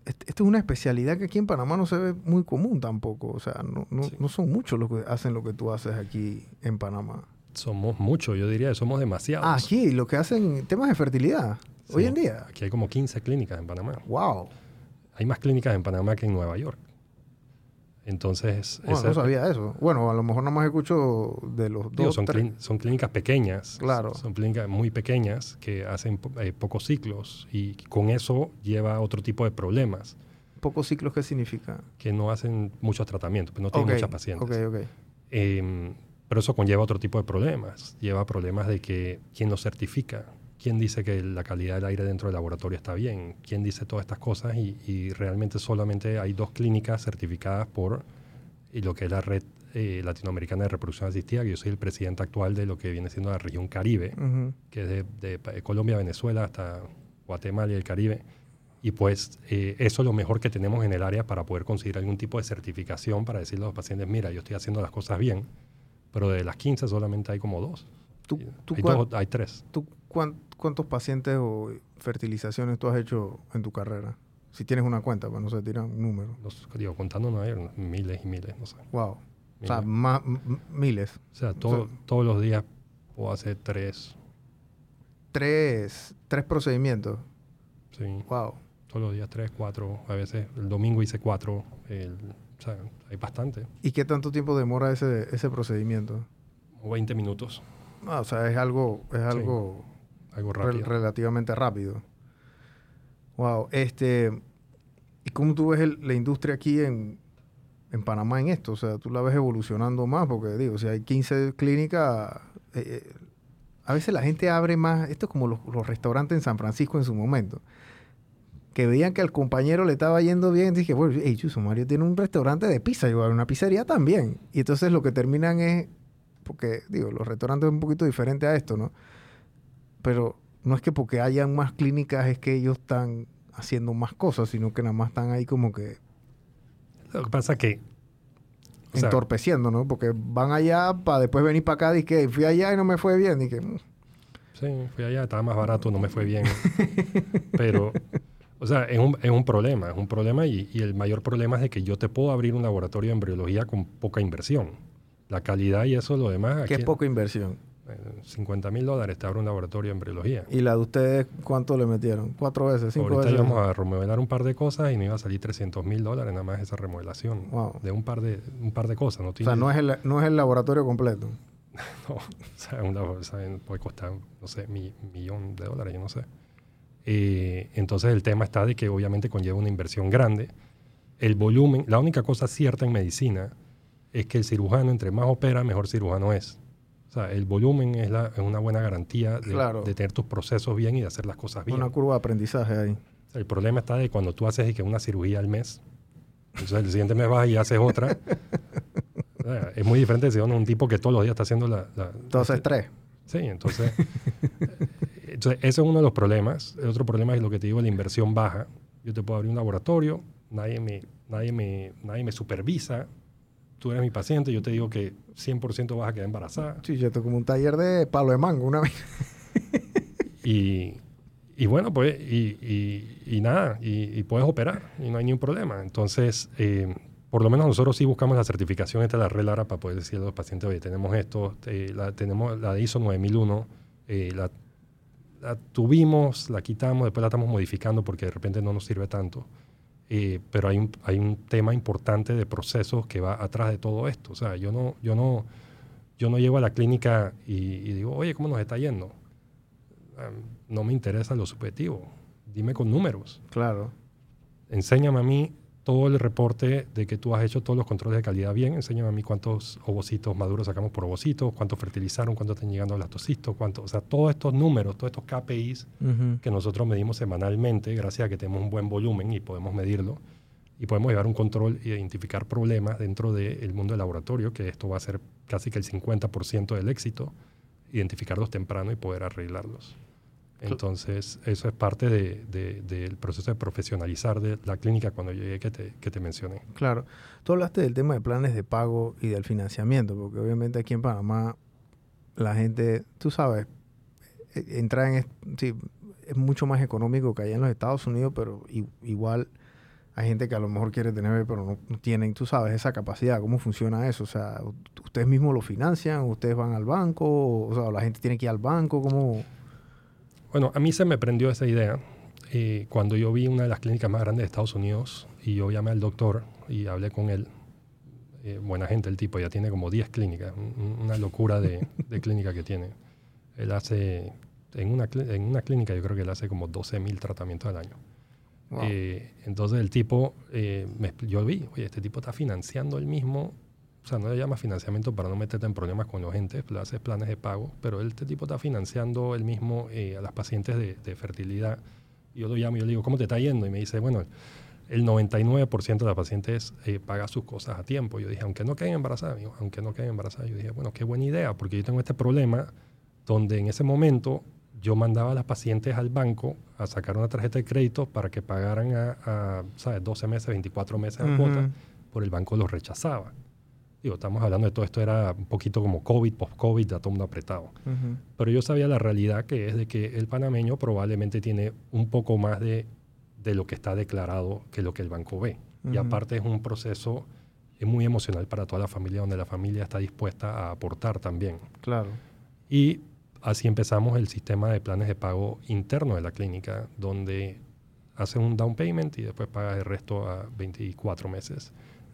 est- esto es una especialidad que aquí en Panamá no se ve muy común tampoco. O sea, no, no, Sí. no son muchos los que hacen lo que tú haces aquí en Panamá. Somos muchos, yo diría, somos demasiados. Aquí, lo que hacen temas de fertilidad. Sí. Hoy en día. Aquí hay como 15 clínicas en Panamá. Wow. Hay más clínicas en Panamá que en Nueva York. Entonces, Bueno, no sabía eso. Bueno, a lo mejor nada más escucho de los digo, dos, son, clín- son clínicas pequeñas. Claro. Son clínicas muy pequeñas que hacen po- eh, pocos ciclos y con eso lleva a otro tipo de problemas Pocos ciclos, ¿qué significa? que no hacen muchos tratamientos, pues no tienen muchas pacientes. Ok, ok. Em, pero eso conlleva otro tipo de problemas. Lleva problemas de que quién lo certifica, quién dice que la calidad del aire dentro del laboratorio está bien, quién dice todas estas cosas y, y realmente solamente hay dos clínicas certificadas por y lo que es la red eh, latinoamericana de reproducción asistida, que yo soy el presidente actual de lo que viene siendo la región Caribe, que es de, de Colombia, Venezuela hasta Guatemala y el Caribe. Y pues eh, eso es lo mejor que tenemos en el área para poder conseguir algún tipo de certificación para decirle a los pacientes, mira, yo estoy haciendo las cosas bien, pero de las 15 solamente hay como dos. ¿Tú, hay, cuán- dos- hay tres. ¿Tú cuán- cuántos pacientes o fertilizaciones tú has hecho en tu carrera? Si tienes una cuenta, pues no se tiran un número. Los, digo, contando no hay miles y miles, no sé. Wow. O sea, Miles. más, miles. O sea, todo- todos los días puedo hacer tres. Tres, tres procedimientos. Sí, Wow. todos los días tres, cuatro. A veces el domingo hice cuatro. el- o sea, hay bastante. ¿Y qué tanto tiempo demora ese, ese procedimiento? O 20 minutos, Ah, o sea, es algo, es algo algo rápido. relativamente rápido. Wow. Este, ¿y cómo tú ves el- la industria aquí en, en Panamá en esto? O sea, tú la ves evolucionando más, porque digo, si hay 15 clínicas, eh, eh, a veces la gente abre más, esto es como los, los restaurantes en San Francisco en su momento, que veían que al compañero le estaba yendo bien, dije, bueno, hey, Chuso, Mario tiene un restaurante de pizza, igual una pizzería también. Y entonces lo que terminan es, porque digo, los restaurantes es un poquito diferente a esto, ¿no? Pero no es que porque hayan más clínicas es que ellos están haciendo más cosas, sino que nada más están ahí como que Lo que pasa que... o sea, entorpeciendo, ¿no? Porque van allá para después venir para acá y que fui allá y no me fue bien. Y que, mm, Sí, fui allá, estaba más barato, no me fue bien. Pero, o sea, es un, es un problema, es un problema y, y el mayor problema es de que yo te puedo abrir un laboratorio de embriología con poca inversión. La calidad y eso, lo demás. Que es poca inversión. 50 mil dólares te abre un laboratorio de embriología. ¿Y la de ustedes cuánto le metieron? ¿Cuatro veces? ¿Cinco Ahorita veces? íbamos a remodelar un par de cosas y me iba a salir 300 mil dólares nada más esa remodelación. De un par de, un par de cosas. No O sea, no es, el, no es el laboratorio completo. no, o sea, un labo- o sea, puede costar, no sé, mi, millón de dólares, yo no sé. Eh, entonces el tema está de que obviamente conlleva una inversión grande. El volumen, la única cosa cierta en medicina es que el cirujano, entre más opera, mejor cirujano es. O sea, el volumen es, la- es una buena garantía de, Claro. de tener tus procesos bien y de hacer las cosas bien. Una curva de aprendizaje ahí. El problema está de cuando tú haces y que una cirugía al mes, entonces el siguiente mes vas y haces otra. O sea, es muy diferente si uno un tipo que todos los días está haciendo la... la- Entonces, tres. Sí, entonces, entonces, ese es uno de los problemas. El otro problema es lo que te digo, la inversión baja. Yo te puedo abrir un laboratorio, nadie me, nadie me, nadie me supervisa. Tú eres mi paciente, yo te digo que 100% vas a quedar embarazada. Sí, yo tengo como un taller de palo de mango una vez. Y, y bueno, pues, y, y- y nada, y, puedes operar y no hay ningún problema. Entonces, eh, por lo menos nosotros sí buscamos la certificación esta de la RELARA para poder decirle a los pacientes, oye, tenemos esto, eh, la, tenemos la de ISO 9001, eh, la, la tuvimos, la quitamos, después la estamos modificando porque de repente no nos sirve tanto. Eh, pero hay un, hay un tema importante de procesos que va atrás de todo esto. O sea, yo no, yo no, yo no llego a la clínica y, y digo, oye, ¿cómo nos está yendo? Ah, no me interesa lo subjetivo. Dime con números. Claro. Enséñame a mí todo el reporte de que tú has hecho todos los controles de calidad bien. Enséñame a mí cuántos ovocitos maduros sacamos por ovocitos, cuántos fertilizaron, cuántos están llegando a lactocistos, cuántos, o sea, todos estos números, todos estos KPIs que nosotros medimos semanalmente, gracias a que tenemos un buen volumen y podemos medirlo. Y podemos llevar un control e identificar problemas dentro del mundo del laboratorio, que esto va a ser casi que el 50% del éxito, identificarlos temprano y poder arreglarlos. Entonces, eso es parte de- de- del proceso de profesionalizar de la clínica cuando llegué que te, que te mencioné. Claro. Tú hablaste del tema de planes de pago y del financiamiento, porque obviamente aquí en Panamá la gente, tú sabes, eh, entra en... es- Sí, es mucho más económico que allá en los Estados Unidos, pero igual hay gente que a lo mejor quiere tener, pero no, no tienen, tú sabes, esa capacidad. ¿Cómo funciona eso? O sea, ¿ustedes mismos lo financian? ¿Ustedes van al banco? O sea, ¿la gente tiene que ir al banco? ¿Cómo...? Bueno, a mí se me prendió esa idea eh, cuando yo vi una de las clínicas más grandes de Estados Unidos y yo llamé al doctor y hablé con él. Eh, buena gente el tipo, ya tiene como 10 clínicas, un- una locura de, de clínica que tiene. Él hace, en una, en una clínica yo creo que él hace como 12 mil tratamientos al año. Wow. Eh, entonces el tipo, eh, me yo vi, oye, este tipo está financiando el mismo, o sea, no le llama financiamiento para no meterte en problemas con los gente, le haces planes de pago, pero este tipo está financiando el mismo eh, a las pacientes de, de fertilidad. Yo lo llamo y yo le digo, ¿cómo te está yendo? Y me dice, bueno, el 99% de las pacientes eh, paga sus cosas a tiempo. Yo dije, aunque no queden embarazadas, amigo, aunque no queden embarazadas, yo dije, bueno, qué buena idea, porque yo tengo este problema donde en ese momento yo mandaba a las pacientes al banco a sacar una tarjeta de crédito para que pagaran a, a, ¿sabes? 12 meses, 24 meses Ujú. cuota, por el banco los rechazaba. Digo, estamos hablando de todo esto, era un poquito como COVID, post-COVID, ya todo mundo apretado. Ujú. Pero yo sabía la realidad que es de que el panameño probablemente tiene un poco más de, de lo que está declarado que lo que el banco ve. Y Ujú. aparte es un proceso es muy emocional para toda la familia, donde la familia está dispuesta a aportar también. Claro. Y así empezamos el sistema de planes de pago interno de la clínica, donde haces un down payment y después pagas el resto a 24 meses.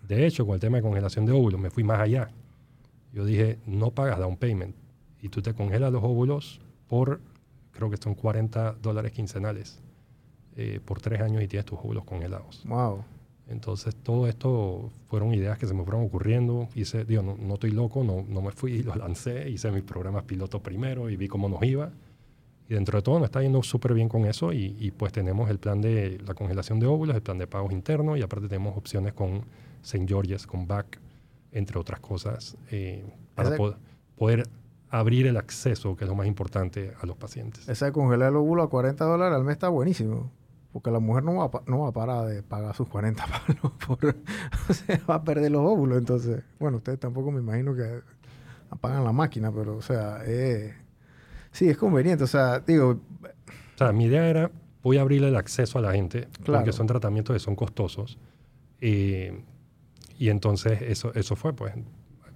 De hecho, con el tema de congelación de óvulos, me fui más allá. Yo dije, no pagas down payment y tú te congelas los óvulos por, creo que son 40 dólares quincenales eh, por tres años y tienes tus óvulos congelados. Wow. Entonces, todo esto fueron ideas que se me fueron ocurriendo. Hice, digo, no, no estoy loco, no, no me fui, lo lancé, hice mis programas piloto primero y vi cómo nos iba. Y dentro de todo nos está yendo súper bien con eso y, y pues tenemos el plan de la congelación de óvulos, el plan de pagos internos y aparte tenemos opciones con St. George's, con entre otras cosas, eh, para po- poder abrir el acceso, que es lo más importante, a los pacientes. Esa de congelar el óvulo a 40 dólares al mes está buenísimo. Porque la mujer no va, a, no va a parar de pagar sus 40 palos. Por, o sea, va a perder los óvulos. Entonces, bueno, ustedes tampoco me imagino que apagan la máquina, pero, o sea, eh, sí, es conveniente. O sea, digo, O sea, mi idea era, voy a abrirle el acceso a la gente, Claro. porque son tratamientos que son costosos. Eh, y entonces eso, eso fue, pues,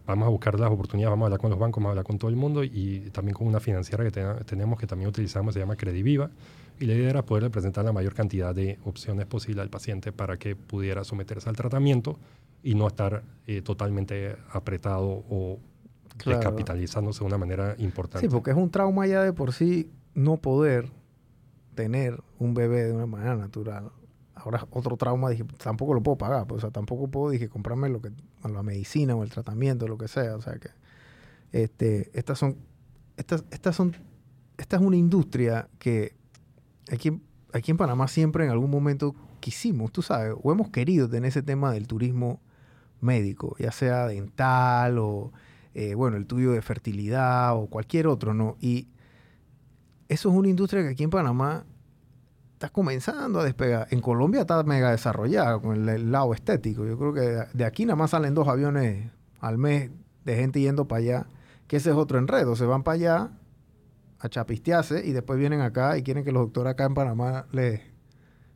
vamos a buscar las oportunidades, vamos a hablar con los bancos, vamos a hablar con todo el mundo y también con una financiera que tenemos que también utilizamos, se llama Crediviva. Y la idea era poder presentar la mayor cantidad de opciones posible al paciente para que pudiera someterse al tratamiento y no estar eh, totalmente apretado o descapitalizándose de una manera importante. Sí, porque es un trauma ya de por sí no poder tener un bebé de una manera natural. Ahora otro trauma, dije, tampoco lo puedo pagar, pues, o sea, tampoco puedo, dije, comprarme lo que, la medicina o el tratamiento, lo que sea, o sea que, este, estas son, estas, estas son, esta es una industria que aquí, aquí en Panamá siempre en algún momento quisimos, tú sabes, o hemos querido tener ese tema del turismo médico, ya sea dental o, eh, bueno, el tuyo de fertilidad o cualquier otro, ¿no? Y eso es una industria que aquí en Panamá está comenzando a despegar. En Colombia está mega desarrollada con el, lado estético. Yo creo que de aquí nada más salen dos aviones al mes de gente yendo para allá, que ese es otro enredo. Se van para allá a chapistearse y después vienen acá y quieren que los doctores acá en Panamá les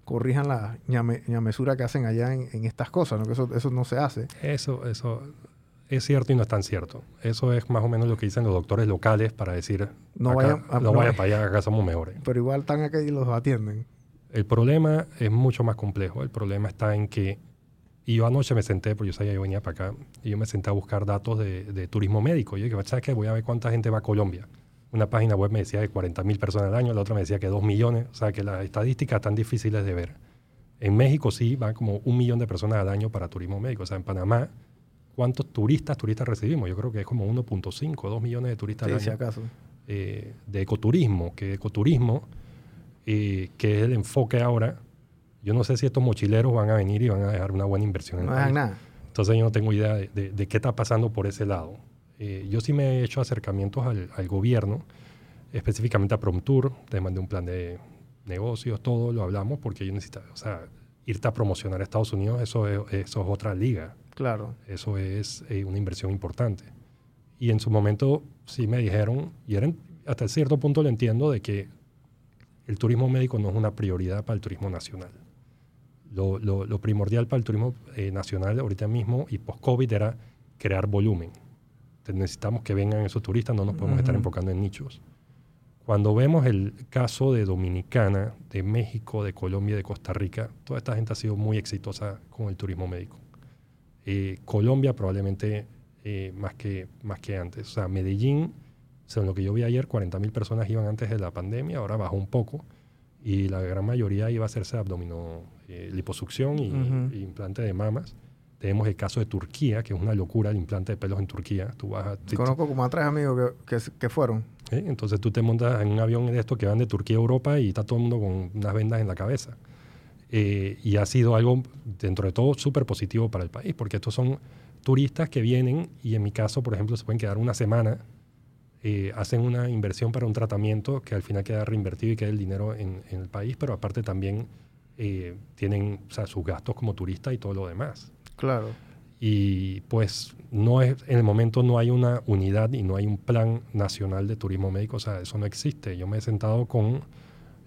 corrijan la ñamesura que hacen allá en, estas cosas, ¿no? Que eso, eso no se hace. Eso, eso es cierto y no es tan cierto. Eso es más o menos lo que dicen los doctores locales para decir, no vaya, no, vaya para allá, acá somos mejores. Pero igual están acá y los atienden. El problema es mucho más complejo. El problema está en que y yo anoche me senté, porque yo sabía que yo venía para acá, y yo me senté a buscar datos de, turismo médico. Y yo dije, ¿sabes qué? Voy a ver cuánta gente va a Colombia. Una página web me decía que 40 mil personas al año, la otra me decía que 2 millones. O sea, que las estadísticas están difíciles de ver. En México sí van como un millón de personas al año para turismo médico. O sea, en Panamá ¿Cuántos turistas turistas recibimos? Yo creo que es como 1.5, 2 millones de turistas sí, al acaso. Eh, de ecoturismo, que ecoturismo, eh, que es el enfoque ahora, yo no sé si estos mochileros van a venir y van a dejar una buena inversión en no el nada. Entonces yo no tengo idea de, qué está pasando por ese lado. Eh, yo sí me he hecho acercamientos al, gobierno, específicamente a Promtour, te mandé un plan de negocios, todo lo hablamos, porque yo necesito, o sea, irte a promocionar a Estados Unidos, eso eso es otra liga. Claro. Eso es eh, una inversión importante. Y en su momento sí me dijeron, y eran, hasta cierto punto lo entiendo, de que el turismo médico no es una prioridad para el turismo nacional. Lo, lo, primordial para el turismo eh, nacional ahorita mismo y post-COVID era crear volumen. Entonces necesitamos que vengan esos turistas, no nos podemos estar enfocando en nichos. Cuando vemos el caso de Dominicana, de México, de Colombia, de Costa Rica, toda esta gente ha sido muy exitosa con el turismo médico. Eh, Colombia probablemente eh, más, que, más que antes. O sea, Medellín, según lo que yo vi ayer, 40.000 personas iban antes de la pandemia, ahora bajó un poco y la gran mayoría iba a hacerse abdomino eh, liposucción y, implante de mamas. Tenemos el caso de Turquía, que es una locura el implante de pelos en Turquía. Tú vas Conozco como a tres amigos que, que, fueron. Entonces tú te montas en un avión de estos que van de Turquía a Europa y está todo el mundo con unas vendas en la cabeza. Eh, y ha sido algo, dentro de todo, súper positivo para el país, porque estos son turistas que vienen y en mi caso, por ejemplo, se pueden quedar una semana, eh, hacen una inversión para un tratamiento que al final queda reinvertido y queda el dinero en, el país, pero aparte también eh, tienen sus gastos como turista y todo lo demás. Claro. Y pues no es, en el momento no hay una unidad y no hay un plan nacional de turismo médico, o sea, eso no existe. Yo me he sentado con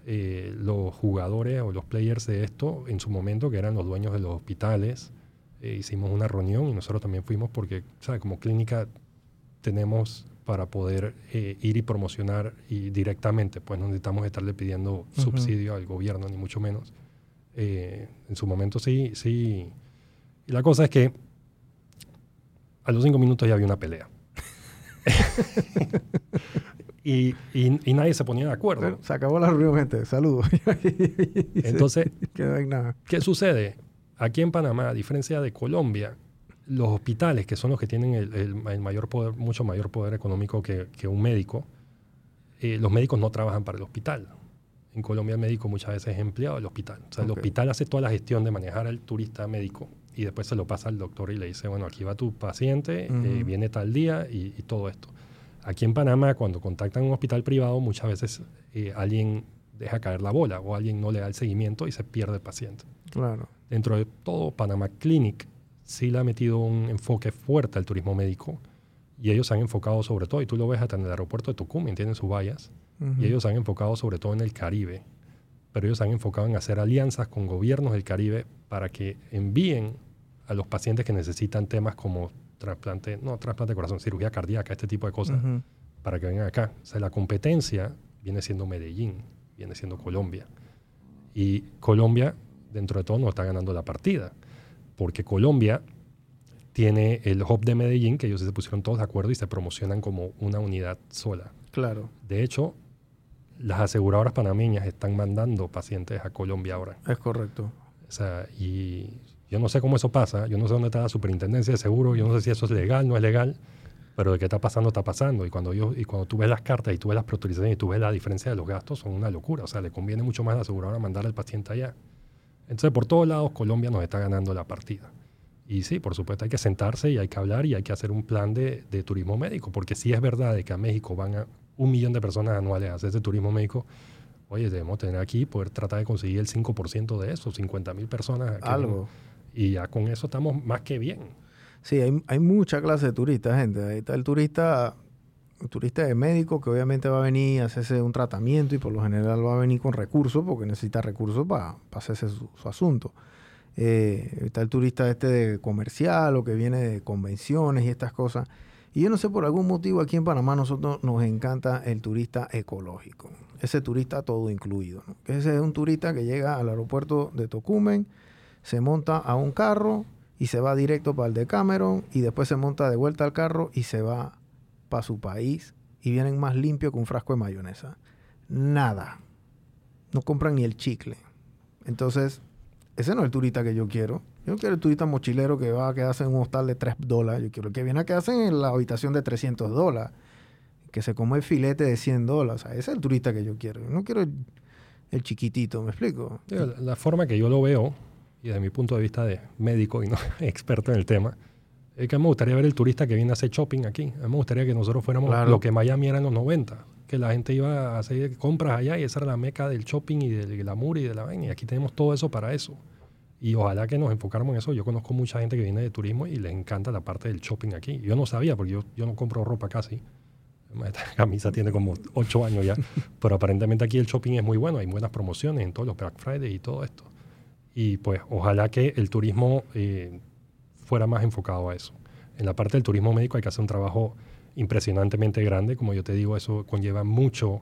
eh, los jugadores o los players de esto en su momento, que eran los dueños de los hospitales, hicimos una reunión y nosotros también fuimos porque, ¿sabe? Como clínica tenemos para poder eh, ir y promocionar y directamente, pues no necesitamos estarle pidiendo subsidio al gobierno, ni mucho menos. en su momento sí, sí. Y la cosa es que a los cinco minutos ya había una pelea. y, y, nadie se ponía de acuerdo. se acabó la reunión, gente. Saludos. Entonces, ¿qué sucede? Aquí en Panamá, a diferencia de Colombia, los hospitales, que son los que tienen el, mayor poder, mucho mayor poder económico que, que un médico, eh, los médicos no trabajan para el hospital. En Colombia el médico muchas veces es empleado del hospital. O sea, el hospital hace toda la gestión de manejar al turista médico y después se lo pasa al doctor y le dice, bueno, aquí va tu paciente, eh, viene tal día y, y todo esto. Aquí en Panamá, cuando contactan un hospital privado, muchas veces eh, alguien deja caer la bola o alguien no le da el seguimiento y se pierde el paciente. Claro. Dentro de todo, Panamá Clinic sí le ha metido un enfoque fuerte al turismo médico y ellos se han enfocado sobre todo, y tú lo ves hasta en el aeropuerto de Tucumán, tienen sus vallas, y ellos se han enfocado sobre todo en el Caribe, pero ellos se han enfocado en hacer alianzas con gobiernos del Caribe para que envíen a los pacientes que necesitan temas como trasplante, no trasplante de corazón, cirugía cardíaca, este tipo de cosas, para que vengan acá. O sea, la competencia viene siendo Medellín, viene siendo Colombia. Y Colombia, dentro de todo, no está ganando la partida, porque Colombia tiene el hub de Medellín, que ellos se pusieron todos de acuerdo y se promocionan como una unidad sola. Claro. De hecho, las aseguradoras panameñas están mandando pacientes a Colombia ahora. Es correcto. O sea, y yo no sé cómo eso pasa, yo no sé dónde está la superintendencia de seguro, yo no sé si eso es legal, no es legal, pero de qué está pasando, está pasando. Y cuando, yo, y cuando tú ves las cartas y tú ves las preautorizaciones y tú ves la diferencia de los gastos, son una locura. O sea, le conviene mucho más a la aseguradora mandar al paciente allá. Entonces, por todos lados, Colombia nos está ganando la partida. Y sí, por supuesto, hay que sentarse y hay que hablar y hay que hacer un plan de, turismo médico, porque si es verdad de que a México van a un millón de personas anuales a hacer ese turismo médico, oye, debemos tener aquí, poder tratar de conseguir el 5% de eso, 50 mil personas. Algo. Y ya con eso estamos más que bien. Sí, hay, hay mucha clase de turistas, gente. Ahí está el turista, turista de médico que obviamente va a venir a hacerse un tratamiento y por lo general va a venir con recursos porque necesita recursos para, hacerse su asunto. Eh, está el turista este de comercial o que viene de convenciones y estas cosas. Y yo no sé, por algún motivo aquí en Panamá nosotros nos encanta el turista ecológico. Ese turista todo incluido. Ese es un turista que llega al aeropuerto de Tocumen, se monta a un carro y se va directo para el de Cameron y después se monta de vuelta al carro y se va para su país y vienen más limpios que un frasco de mayonesa. Nada. No compran ni el chicle. Entonces, ese no es el turista que yo quiero. Yo no quiero el turista mochilero que va a quedarse en un hostal de 3 dólares. Yo quiero el que viene a quedarse en la habitación de 300 dólares. Que se come el filete de 100 dólares. ese es el turista que yo quiero. Yo no quiero el, chiquitito, ¿me explico? la, forma que yo lo veo, y desde mi punto de vista de médico y no experto en el tema, es que me gustaría ver el turista que viene a hacer shopping aquí. A mí me gustaría que nosotros fuéramos lo que Miami era en los 90 que la gente iba a hacer compras allá y esa era la meca del shopping y del glamour y de la vaina. Y aquí tenemos todo eso para eso. Y ojalá que nos enfocáramos en eso. Yo conozco mucha gente que viene de turismo y les encanta la parte del shopping aquí. Yo no sabía, porque yo, yo no compro ropa casi. Esta camisa tiene como ocho años ya. Pero aparentemente aquí el shopping es muy bueno. Hay buenas promociones en todos los Black Friday y todo esto. Y pues ojalá que el turismo eh, fuera más enfocado a eso. En la parte del turismo médico hay que hacer un trabajo impresionantemente grande. Como yo te digo, eso conlleva mucho,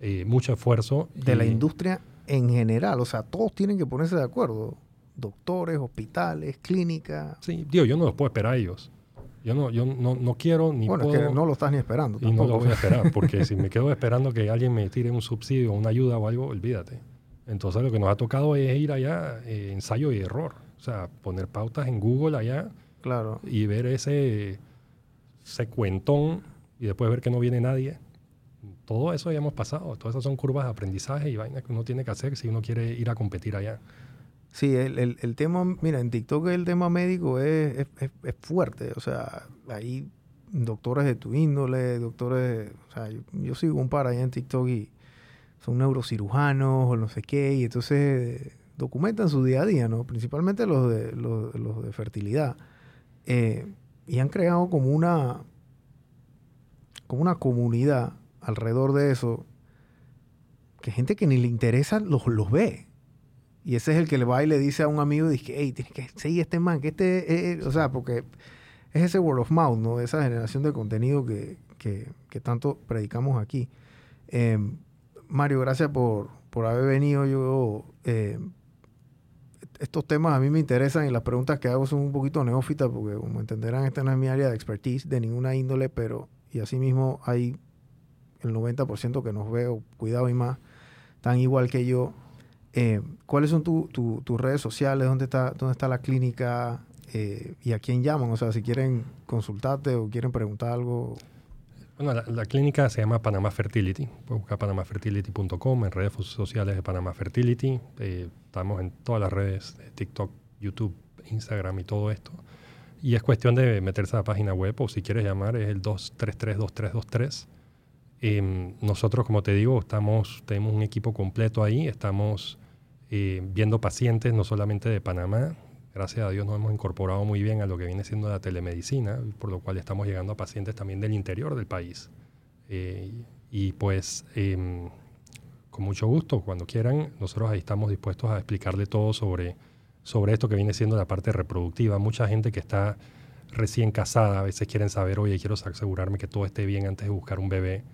eh, mucho esfuerzo. De la industria en general, o sea, todos tienen que ponerse de acuerdo. Doctores, hospitales, clínicas. Sí, digo, yo no los puedo esperar a ellos. Yo no, yo no, no quiero ni bueno, es que no lo estás ni esperando. Y no lo voy a esperar, porque si me quedo esperando que alguien me tire un subsidio, una ayuda o algo, olvídate. Entonces lo que nos ha tocado es ir allá, eh, ensayo y error. O sea, poner pautas en Google allá claro. y ver ese se cuentón y después ver que no viene nadie. Todo eso ya hemos pasado. Todas esas son curvas de aprendizaje y vainas que uno tiene que hacer si uno quiere ir a competir allá. Sí, el, el, el tema, mira, en TikTok el tema médico es, es, es, fuerte. O sea, hay doctores de tu índole, doctores, o sea, yo, sigo un par allá en TikTok y son neurocirujanos o no sé qué, y entonces documentan su día a día, ¿no? Principalmente los de, los, de fertilidad. Eh, y han creado como una, como una comunidad alrededor de eso, que gente que ni le interesa los, los ve. Y ese es el que le va y le dice a un amigo, dice, hey, tienes que seguir este man, que este, o sea, porque es ese word of mouth, ¿no? Esa generación de contenido que, que, que tanto predicamos aquí. Em, Mario, gracias por, por haber venido. Yo eh, estos temas a mí me interesan y las preguntas que hago son un poquito neófitas porque como entenderán esta no es mi área de expertise de ninguna índole, pero y asimismo hay el 90% que nos veo, cuidado y más, tan igual que yo. Eh, ¿Cuáles son tus redes sociales? ¿Dónde está, dónde está la clínica? Eh, ¿Y a quién llaman? O sea, si quieren consultarte o quieren preguntar algo. Bueno, la, clínica se llama Panama Fertility. Puedes buscar panamafertility.com en redes sociales de Panama Fertility. Eh, estamos en todas las redes, TikTok, YouTube, Instagram y todo esto. Y es cuestión de meterse a la página web o si quieres llamar es el 233-2323. Eh, nosotros, como te digo, estamos, tenemos un equipo completo ahí. Estamos eh, viendo pacientes no solamente de Panamá, gracias a Dios nos hemos incorporado muy bien a lo que viene siendo la telemedicina, por lo cual estamos llegando a pacientes también del interior del país. Eh, y pues, em, con mucho gusto, cuando quieran, nosotros ahí estamos dispuestos a explicarle todo sobre, sobre esto que viene siendo la parte reproductiva. Mucha gente que está recién casada, a veces quieren saber, oye, quiero asegurarme que todo esté bien antes de buscar un bebé.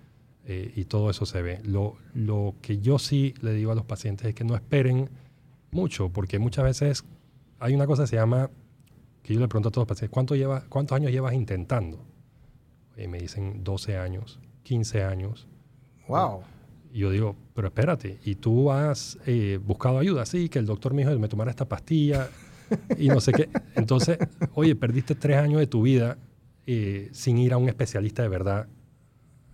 Eh, y todo eso se ve. Lo, lo que yo sí le digo a los pacientes es que no esperen mucho, porque muchas veces hay una cosa que se llama, que yo le pregunto a todos los pacientes, ¿cuánto lleva, ¿cuántos años llevas intentando? Y me dicen 12 años, 15 años. Wow. Y yo digo, pero espérate, ¿y tú has eh, buscado ayuda? Sí, que el doctor me dijo que me tomara esta pastilla y no sé qué. Entonces, oye, perdiste tres años de tu vida eh, sin ir a un especialista de verdad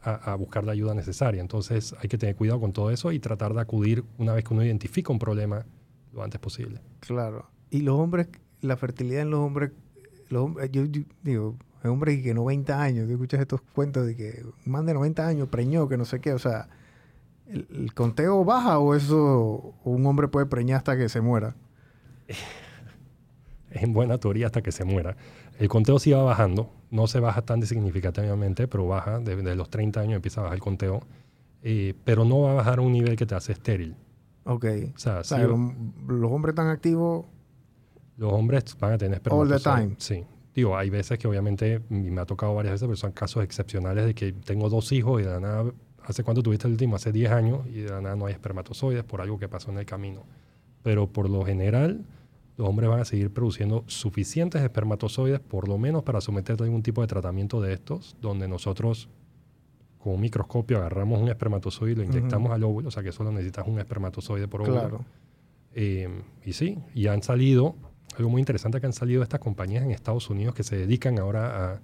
a, a, buscar la ayuda necesaria. Entonces, hay que tener cuidado con todo eso y tratar de acudir una vez que uno identifica un problema lo antes posible. Claro. Y los hombres, la fertilidad en los hombres, los hombres yo, yo digo, hay hombres que 90 años, tú escuchas estos cuentos de que más de 90 años preñó, que no sé qué, o sea, ¿el, el conteo baja o eso, o un hombre puede preñar hasta que se muera? en buena teoría hasta que se muera. El conteo sí va bajando, no se baja tan significativamente, pero baja, desde de los 30 años empieza a bajar el conteo, eh, pero no va a bajar a un nivel que te hace estéril. Ok. O sea, O sea, sí, los, los hombres tan activos los hombres van a tener all the espermatozoides. time. Sí. Digo, hay veces que obviamente, y me ha tocado varias veces, pero son casos excepcionales de que tengo dos hijos y de la nada, ¿hace cuánto tuviste el último? Hace 10 años y de la nada no hay espermatozoides por algo que pasó en el camino. Pero por lo general, los hombres van a seguir produciendo suficientes espermatozoides, por lo menos para someter a algún tipo de tratamiento de estos, donde nosotros con un microscopio agarramos un espermatozoide y lo inyectamos al óvulo, o sea que solo necesitas un espermatozoide por óvulo. Claro. Eh, y sí, y han salido, algo muy interesante que han salido estas compañías en Estados Unidos que se dedican ahora a,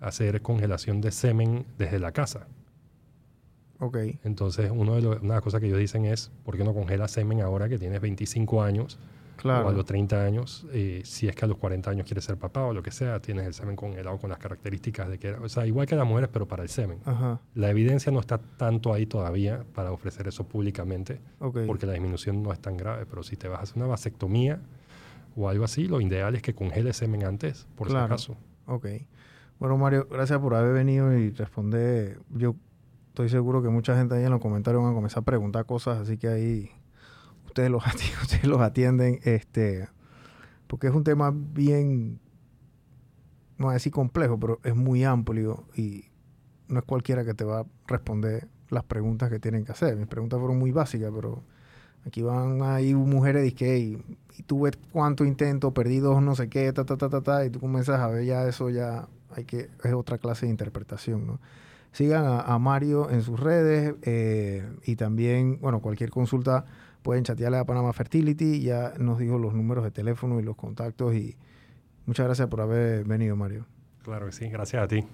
a hacer congelación de semen desde la casa. Ok. Entonces, uno de lo- una de las cosas que ellos dicen es, ¿por qué no congelas semen ahora que tienes 25 años o a Claro. los 30 años? eh, si es que a los 40 años quieres ser papá o lo que sea, tienes el semen congelado con las características de que era, o sea, igual que las mujeres, pero para el semen. Ajá. La evidencia no está tanto ahí todavía para ofrecer eso públicamente, Ok. porque la disminución no es tan grave, pero si te vas a hacer una vasectomía o algo así, lo ideal es que congeles semen antes, por Claro. si acaso. Ok. Bueno, Mario, gracias por haber venido y responder. Yo estoy seguro que mucha gente ahí en los comentarios van a comenzar a preguntar cosas, así que ahí ustedes los, ati- ustedes los atienden, este, porque es un tema bien, no voy a decir complejo, pero es muy amplio y no es cualquiera que te va a responder las preguntas que tienen que hacer. Mis preguntas fueron muy básicas, pero aquí van ahí mujeres y y, tú ves cuánto intento, perdí dos, no sé qué, ta, ta, ta, ta, ta, y tú comienzas a ver ya eso, ya hay que, es otra clase de interpretación, ¿no? Sigan a, a Mario en sus redes eh, y también, bueno, cualquier consulta pueden chatearle a Panama Fertility, ya nos dijo los números de teléfono y los contactos y muchas gracias por haber venido, Mario. Claro que sí, gracias a ti.